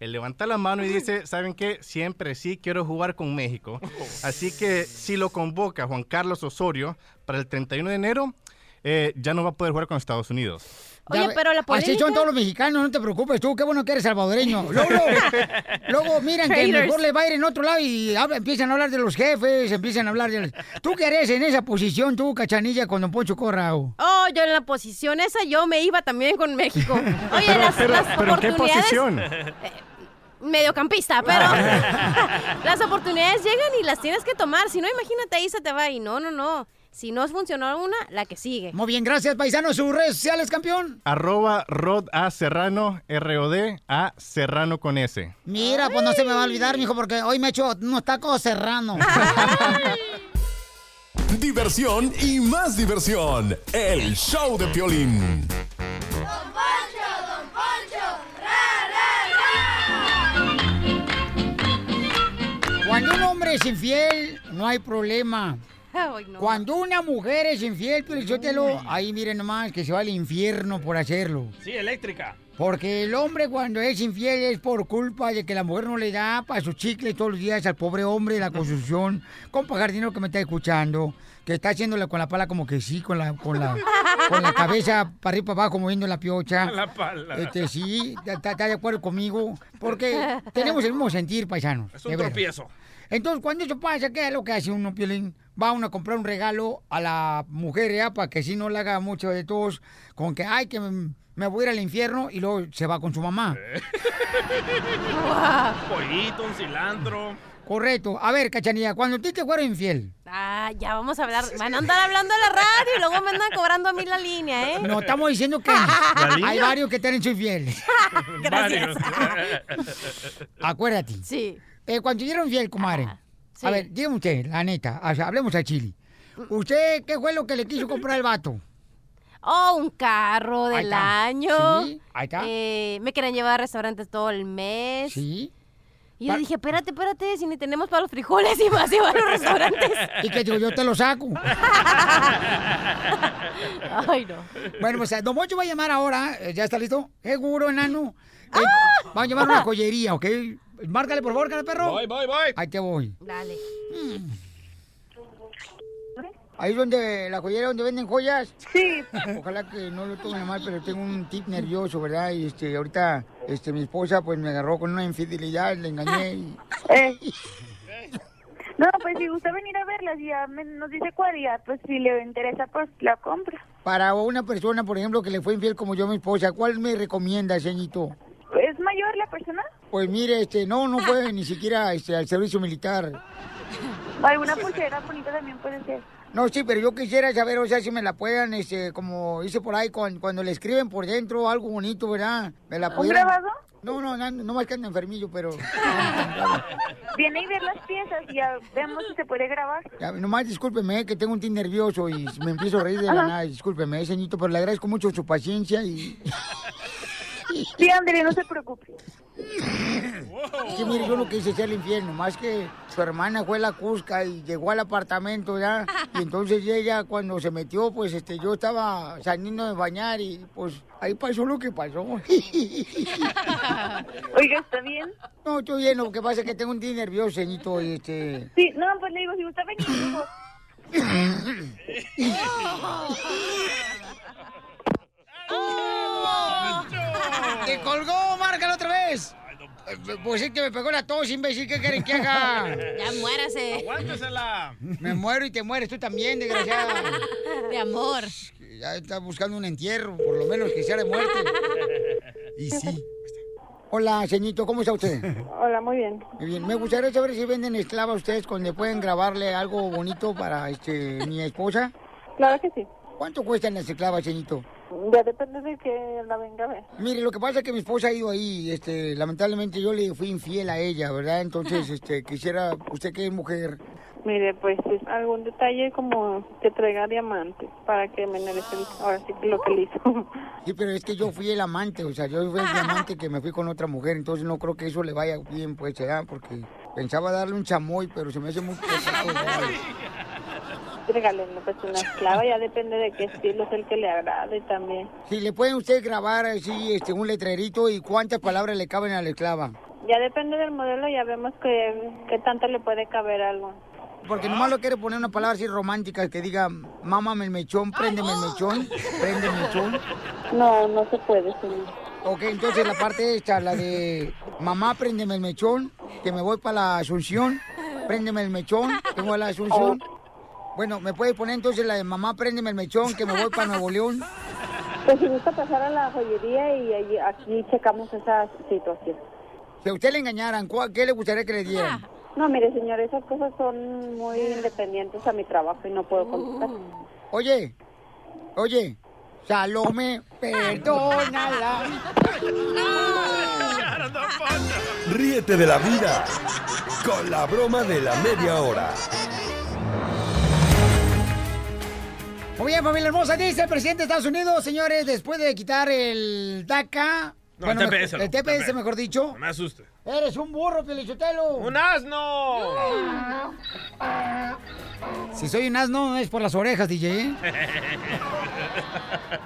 Speaker 22: él levanta la mano y dice, ¿saben qué? Siempre sí quiero jugar con México. Así que si lo convoca Juan Carlos Osorio para el 31 de enero, eh, ya no va a poder jugar con Estados Unidos.
Speaker 2: Oye, pero la
Speaker 1: Así son
Speaker 2: polémica-
Speaker 1: todos los mexicanos, no te preocupes tú, qué bueno que eres salvadoreño. Luego, luego, miran que mejor le va a ir en otro lado y empiezan a hablar de los jefes, empiezan a hablar de... los- ¿Tú qué harías en esa posición, tú, cachanilla, con Don Poncho Corrao?
Speaker 2: Oh, yo en la posición esa yo me iba también con México. Oye,
Speaker 22: Pero,
Speaker 2: las,
Speaker 22: pero-
Speaker 2: las
Speaker 22: pero ¿en qué
Speaker 2: oportunidades...
Speaker 22: posición?
Speaker 2: Mediocampista, pero las oportunidades llegan y las tienes que tomar. Si no, imagínate, ahí se te va. Y no, no, no. Si no funcionó una, la que sigue.
Speaker 1: Muy bien, gracias, paisano. ¿Sus redes sociales, campeón?
Speaker 22: Arroba Rod A Serrano, R-O-D A Serrano con S.
Speaker 1: Mira, pues no se me va a olvidar, mijo, porque hoy me he hecho unos tacos serrano.
Speaker 4: Diversión y más diversión. El show de Piolín.
Speaker 1: Cuando un hombre es infiel, no hay problema.
Speaker 2: Ay, no.
Speaker 1: Cuando una mujer es infiel, Pelichotelo, ahí miren nomás que se va al infierno por hacerlo.
Speaker 6: Sí, eléctrica.
Speaker 1: Porque el hombre cuando es infiel es por culpa de que la mujer no le da para su chicle todos los días al pobre hombre de la construcción, compa jardinero que me está escuchando, que está haciéndole con la pala como que sí, con la, con la, con la cabeza para arriba y para abajo moviendo la piocha.
Speaker 6: La pala.
Speaker 1: Este sí, está, está de acuerdo conmigo, porque tenemos el mismo sentir, paisano.
Speaker 6: Es un
Speaker 1: de veras. Entonces, cuando eso pasa, ¿qué es lo que hace uno, Piolín? Va uno a comprar un regalo a la mujer, ¿ya? Para que si no le haga mucho de todos, con que, ay, que me, me voy a ir al infierno, y luego se va con su mamá.
Speaker 6: Pollito, un cilantro.
Speaker 1: Correcto. A ver, cachanilla, cuando a ti te fueron infiel,
Speaker 2: Ah, ya vamos a hablar. Van a andar hablando en la radio y luego me andan cobrando a mí la línea, ¿eh?
Speaker 1: no estamos diciendo que hay varios que tienen su infiel.
Speaker 2: Gracias.
Speaker 1: Acuérdate.
Speaker 2: Sí.
Speaker 1: Eh, cuando dieron infiel, comadre.
Speaker 2: sí.
Speaker 1: A ver, dígame usted, la neta, o sea, hablemos a Chile. ¿Usted qué fue lo que le quiso comprar el vato?
Speaker 2: Oh, un carro del año.
Speaker 1: Sí, ahí está.
Speaker 2: Eh, me querían llevar a restaurantes todo el mes.
Speaker 1: Sí.
Speaker 2: Y yo dije, espérate, espérate, si ni tenemos para los frijoles y más llevar a los restaurantes.
Speaker 1: Y que digo, yo te lo saco.
Speaker 2: Ay, no.
Speaker 1: Bueno, pues Don Moncho va a llamar ahora. eh, ¿Ya está listo? Seguro, enano. Eh,
Speaker 2: ¡Ah!
Speaker 1: Va a llamar una joyería, ¿ok? Márcale, por favor, cara perro.
Speaker 6: Voy, voy, voy.
Speaker 1: Ahí te voy.
Speaker 2: Dale.
Speaker 1: Ahí donde, la joyera donde venden joyas.
Speaker 12: Sí.
Speaker 1: Ojalá que no lo tomen mal, pero tengo un tip nervioso, ¿verdad? Y este, ahorita, este, mi esposa pues me agarró con una infidelidad, le engañé y...
Speaker 12: Eh. No, pues si gusta venir a verlas y ya me- nos dice cuál ya, pues si le interesa, pues la compra.
Speaker 1: Para una persona, por ejemplo, que le fue infiel como yo a mi esposa, ¿cuál me recomienda, señito?
Speaker 12: ¿Es mayor la persona?
Speaker 1: Pues mire, este, no, no fue ni siquiera este, al servicio militar.
Speaker 12: Alguna pulsera bonita también puede ser.
Speaker 1: No, sí, pero yo quisiera saber, o sea, si me la puedan, este, como dice por ahí, cuando, cuando le escriben por dentro algo bonito, ¿verdad? ¿Me la
Speaker 12: ¿Un grabado?
Speaker 1: No, no, no, no más que ando enfermillo, pero...
Speaker 12: Viene y ver las piezas y ya vemos si se puede grabar.
Speaker 1: Ya, nomás discúlpeme, que tengo un tin nervioso y me empiezo a reír de la
Speaker 12: Ajá.
Speaker 1: nada. Discúlpeme, señorito, pero le agradezco mucho su paciencia y...
Speaker 12: Sí, André, no se preocupe.
Speaker 1: Sí, mire, yo no quise ser el infierno, más que su hermana fue la Cusca y llegó al apartamento ya, y entonces ella cuando se metió, pues este, yo estaba saliendo de bañar y pues ahí pasó lo que pasó.
Speaker 12: Oiga, ¿está bien?
Speaker 1: No, estoy bien, lo que pasa es que tengo un día nervioso, señorito, y este...
Speaker 12: Sí, no, pues le digo, si gusta venir, mejor.
Speaker 1: ¡Te colgó! ¡Márcalo otra vez! Pues es que me pegó la tos, imbécil. ¿Qué quieren que haga?
Speaker 2: Ya muérase.
Speaker 6: Aguántesela.
Speaker 1: Me muero y te mueres tú también, desgraciada.
Speaker 2: De amor.
Speaker 1: Ya está buscando un entierro, por lo menos que sea de muerte. Y sí. Hola, señito, ¿cómo está usted?
Speaker 12: Hola, muy bien.
Speaker 1: Muy bien. Me gustaría saber si venden esclavas ustedes donde pueden grabarle algo bonito para este mi esposa.
Speaker 12: Claro que sí.
Speaker 1: ¿Cuánto cuestan las esclavas, señito?
Speaker 12: Ya depende de que la venga a ver.
Speaker 1: Mire, lo que pasa es que mi esposa ha ido ahí, este, lamentablemente yo le fui infiel a ella, ¿verdad? Entonces, este, quisiera, usted que es mujer,
Speaker 23: Mire, pues es algún detalle como que traiga diamante para que me merece ahora sí lo que le hizo.
Speaker 1: Sí, pero es que yo fui el amante, o sea, yo fui el diamante que me fui con otra mujer, entonces no creo que eso le vaya bien, pues, ¿verdad? Porque pensaba darle un chamoy, pero se me hace muy pesado.
Speaker 23: Regálenme pues una esclava, ya depende de qué estilo es el que le agrade también.
Speaker 1: Si le pueden usted grabar así, este, un letrerito y cuántas palabras le caben a la esclava.
Speaker 23: Ya depende del modelo, ya vemos que, que tanto le puede caber algo.
Speaker 1: Porque nomás lo quiere poner una palabra así romántica que diga, mámame el mechón, préndeme el mechón, prende el mechón.
Speaker 23: No, no se puede, señor.
Speaker 1: Ok, entonces la parte esta, la de mamá, préndeme el mechón, que me voy para la Asunción, préndeme el mechón, que voy a la Asunción. Bueno, ¿me puede poner entonces la de mamá, préndeme el mechón, que me voy para Nuevo León?
Speaker 23: Pues si gusta pasar a la joyería y allí- aquí checamos esa situación.
Speaker 1: Si a usted le engañaran, ¿cuál- ¿qué le gustaría que le dieran?
Speaker 23: No, mire, señor, esas cosas son muy independientes a mi trabajo y no puedo contestar.
Speaker 1: Oye, oye, Salome, perdónala.
Speaker 17: Ríete de la vida con la broma de la media hora.
Speaker 1: Muy bien, familia hermosa, dice el presidente de Estados Unidos, señores, después de quitar el DACA...
Speaker 6: No, el
Speaker 1: mejor-
Speaker 6: TPS,
Speaker 1: El TPS, mejor dicho.
Speaker 6: No me asuste.
Speaker 1: Eres un burro, Pelichotelo.
Speaker 6: ¡Un asno!
Speaker 1: Si soy un asno, es por las orejas, DJ. ¿eh?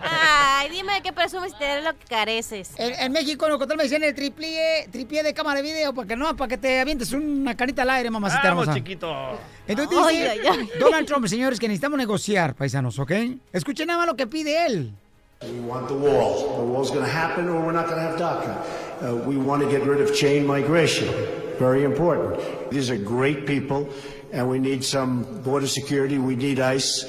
Speaker 2: Ay, dime de qué presumes y te daré lo que careces.
Speaker 1: En, en México, en Ocotal me decían el tripié, tripié de cámara de video, para que no, para que te avientes una carita al aire, mamacita
Speaker 6: Vamos,
Speaker 1: hermosa.
Speaker 6: chiquito.
Speaker 1: Entonces
Speaker 2: Ay,
Speaker 1: dice
Speaker 2: ay, ay.
Speaker 1: Donald Trump, señores, que necesitamos negociar, paisanos, ¿ok? Escuchen nada más lo que pide él.
Speaker 24: We want the wall. The wall's going to happen or we're not going to have DACA. Uh, we want to get rid of chain migration. Very important. These are great people, and we need some border security. We need ICE.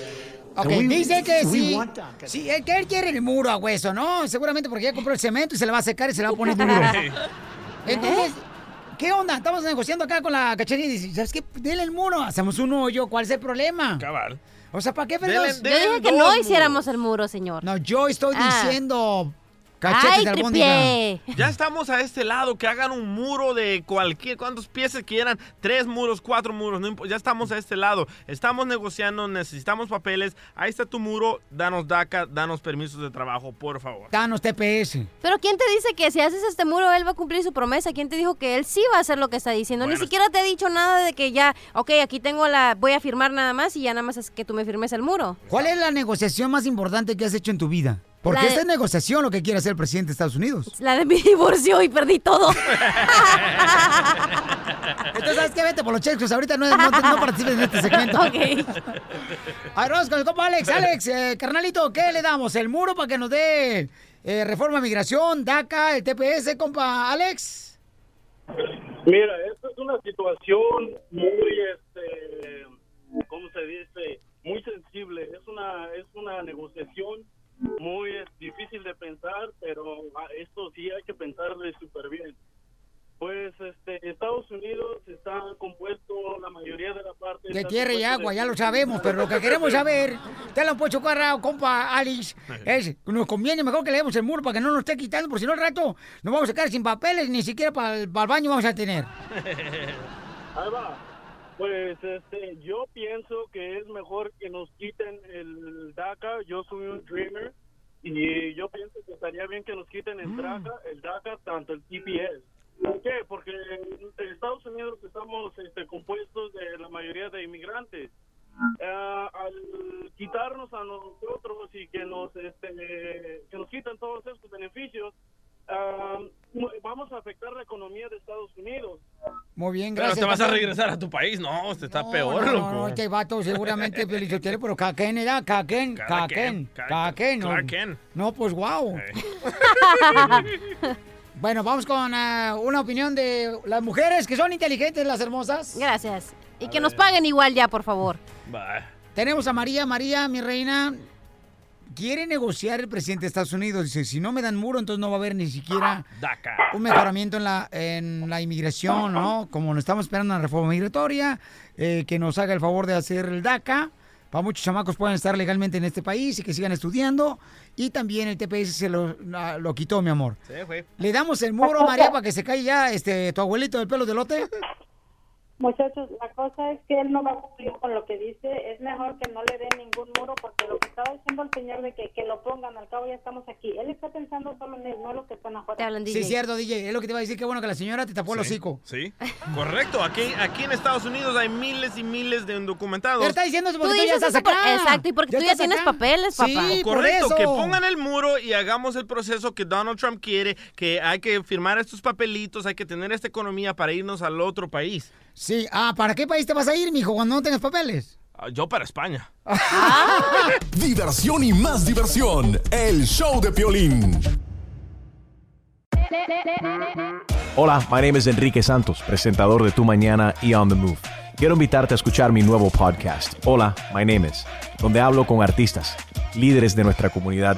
Speaker 1: Ok,
Speaker 24: we-
Speaker 1: dice que
Speaker 24: we
Speaker 1: sí. Sí, él, que él quiere el muro a hueso, ¿no? Seguramente porque ya compró el cemento y se le va a secar y se le va a poner duro. Entonces, ¿qué onda? Estamos negociando acá con la cachería y dice, ¿sabes qué? Dele el muro, hacemos un hoyo, ¿cuál es el problema?
Speaker 6: Cabal.
Speaker 1: O sea, ¿para qué
Speaker 2: Yo
Speaker 1: fregados?
Speaker 2: dije que no hiciéramos el muro, señor.
Speaker 1: No, yo estoy
Speaker 2: Ah.
Speaker 1: diciendo cachetes
Speaker 2: Ay,
Speaker 1: de albóndiga.
Speaker 6: Ya estamos a este lado, que hagan un muro de cualquier, cuántos piezas quieran, tres muros, cuatro muros, no ya estamos a este lado. Estamos negociando, necesitamos papeles, ahí está tu muro, danos DACA, danos permisos de trabajo, por favor.
Speaker 1: Danos TPS.
Speaker 2: Pero ¿quién te dice que si haces este muro él va a cumplir su promesa? ¿Quién te dijo que él sí va a hacer lo que está diciendo? Ni siquiera te ha dicho nada de que ya, ok, aquí tengo la, voy a firmar nada más y ya nada más es que tú me firmes el muro.
Speaker 1: ¿Cuál es la negociación más importante que has hecho en tu vida? Porque
Speaker 2: La de-
Speaker 1: esta es negociación lo que quiere hacer el presidente de Estados Unidos.
Speaker 2: La de mi divorcio y perdí todo.
Speaker 1: Entonces, ¿sabes qué? Vete por los checos. Ahorita no, no, no participes en este segmento.
Speaker 2: Ok.
Speaker 1: A ver, vamos con el compa Alex. Alex, eh, carnalito, ¿qué le damos? ¿El muro para que nos dé eh, reforma de migración, DACA, el TPS, compa Alex?
Speaker 19: Mira, esta es una situación muy, este, ¿cómo se dice? Muy sensible. Es una, es una negociación muy es, difícil de pensar, pero ah, esto sí hay que pensarle súper bien. Pues, este, Estados Unidos está compuesto la mayoría de la parte
Speaker 1: De tierra y agua,
Speaker 19: de-
Speaker 1: ya lo sabemos, pero lo que queremos saber, te lo han puesto carrao, compa Alex, es, nos conviene mejor que le demos el muro para que no nos esté quitando, porque si no al rato nos vamos a quedar sin papeles, ni siquiera para el, para el baño vamos a tener.
Speaker 19: Ahí va. Pues este, yo pienso que es mejor que nos quiten el DACA. Yo soy un dreamer y yo pienso que estaría bien que nos quiten el DACA, el DACA tanto el TPS. ¿Por qué? Porque en Estados Unidos estamos este, compuestos de la mayoría de inmigrantes. Ah, al quitarnos a nosotros y que nos este, que nos quiten todos estos beneficios, ah, vamos a afectar la economía de Estados Unidos.
Speaker 1: Muy bien,
Speaker 6: Pero
Speaker 1: gracias.
Speaker 6: te vas a regresar a tu país. No, usted está
Speaker 1: No,
Speaker 6: peor,
Speaker 1: no,
Speaker 6: loco.
Speaker 1: no, este vato seguramente pero Caquén era Caquén,
Speaker 6: Cada
Speaker 1: Caquén,
Speaker 6: quien, cada-
Speaker 1: Caquén. no. No, pues wow. Bueno, vamos con ah, una opinión de las mujeres que son inteligentes, las hermosas.
Speaker 2: Gracias. Y que nos paguen igual ya, por favor.
Speaker 1: Tenemos a María. María, mi reina, quiere negociar el presidente de Estados Unidos. Dice, si no me dan muro, entonces no va a haber ni siquiera
Speaker 6: DACA.
Speaker 1: un mejoramiento en la, en la inmigración, ¿no? Como nos estamos esperando una reforma migratoria, eh, que nos haga el favor de hacer el DACA, para muchos chamacos puedan estar legalmente en este país y que sigan estudiando. Y también el TPS se lo, la- lo quitó, mi amor.
Speaker 6: Sí.
Speaker 1: ¿Le damos el muro, María, para que se caiga ya este, tu abuelito del pelo de lote?
Speaker 12: Muchachos, la cosa es que él no va a cumplir con lo que dice. Es mejor que no le den ningún muro porque lo que estaba diciendo el señor de que, que lo pongan, al cabo ya estamos aquí. Él está pensando solo en él, no en lo que están afuera.
Speaker 1: Sí, es cierto, DJ. Es lo que te iba a decir. Qué bueno que la señora te tapó el hocico.
Speaker 6: Sí, correcto. Aquí, aquí en Estados Unidos hay miles y miles de indocumentados.
Speaker 1: Pero está diciendo
Speaker 2: Tú
Speaker 1: porque tú ya estás
Speaker 2: eso por-
Speaker 1: acá.
Speaker 2: exacto, y porque tú ya tienes
Speaker 1: acá.
Speaker 2: papeles, papá.
Speaker 1: Sí, por
Speaker 6: Correcto,
Speaker 1: eso.
Speaker 6: que pongan el muro y hagamos el proceso que Donald Trump quiere, que hay que firmar estos papelitos, hay que tener esta economía para irnos al otro país.
Speaker 1: Sí, ah, ¿para qué país te vas a ir, mijo, cuando no tengas papeles?
Speaker 6: Ah, Yo para España.
Speaker 4: Diversión y más diversión. El show de Piolín.
Speaker 25: Hola, my name is Enrique Santos, presentador de Tu Mañana y On the Move. Quiero invitarte a escuchar mi nuevo podcast, Hola, my name is, donde hablo con artistas, líderes de nuestra comunidad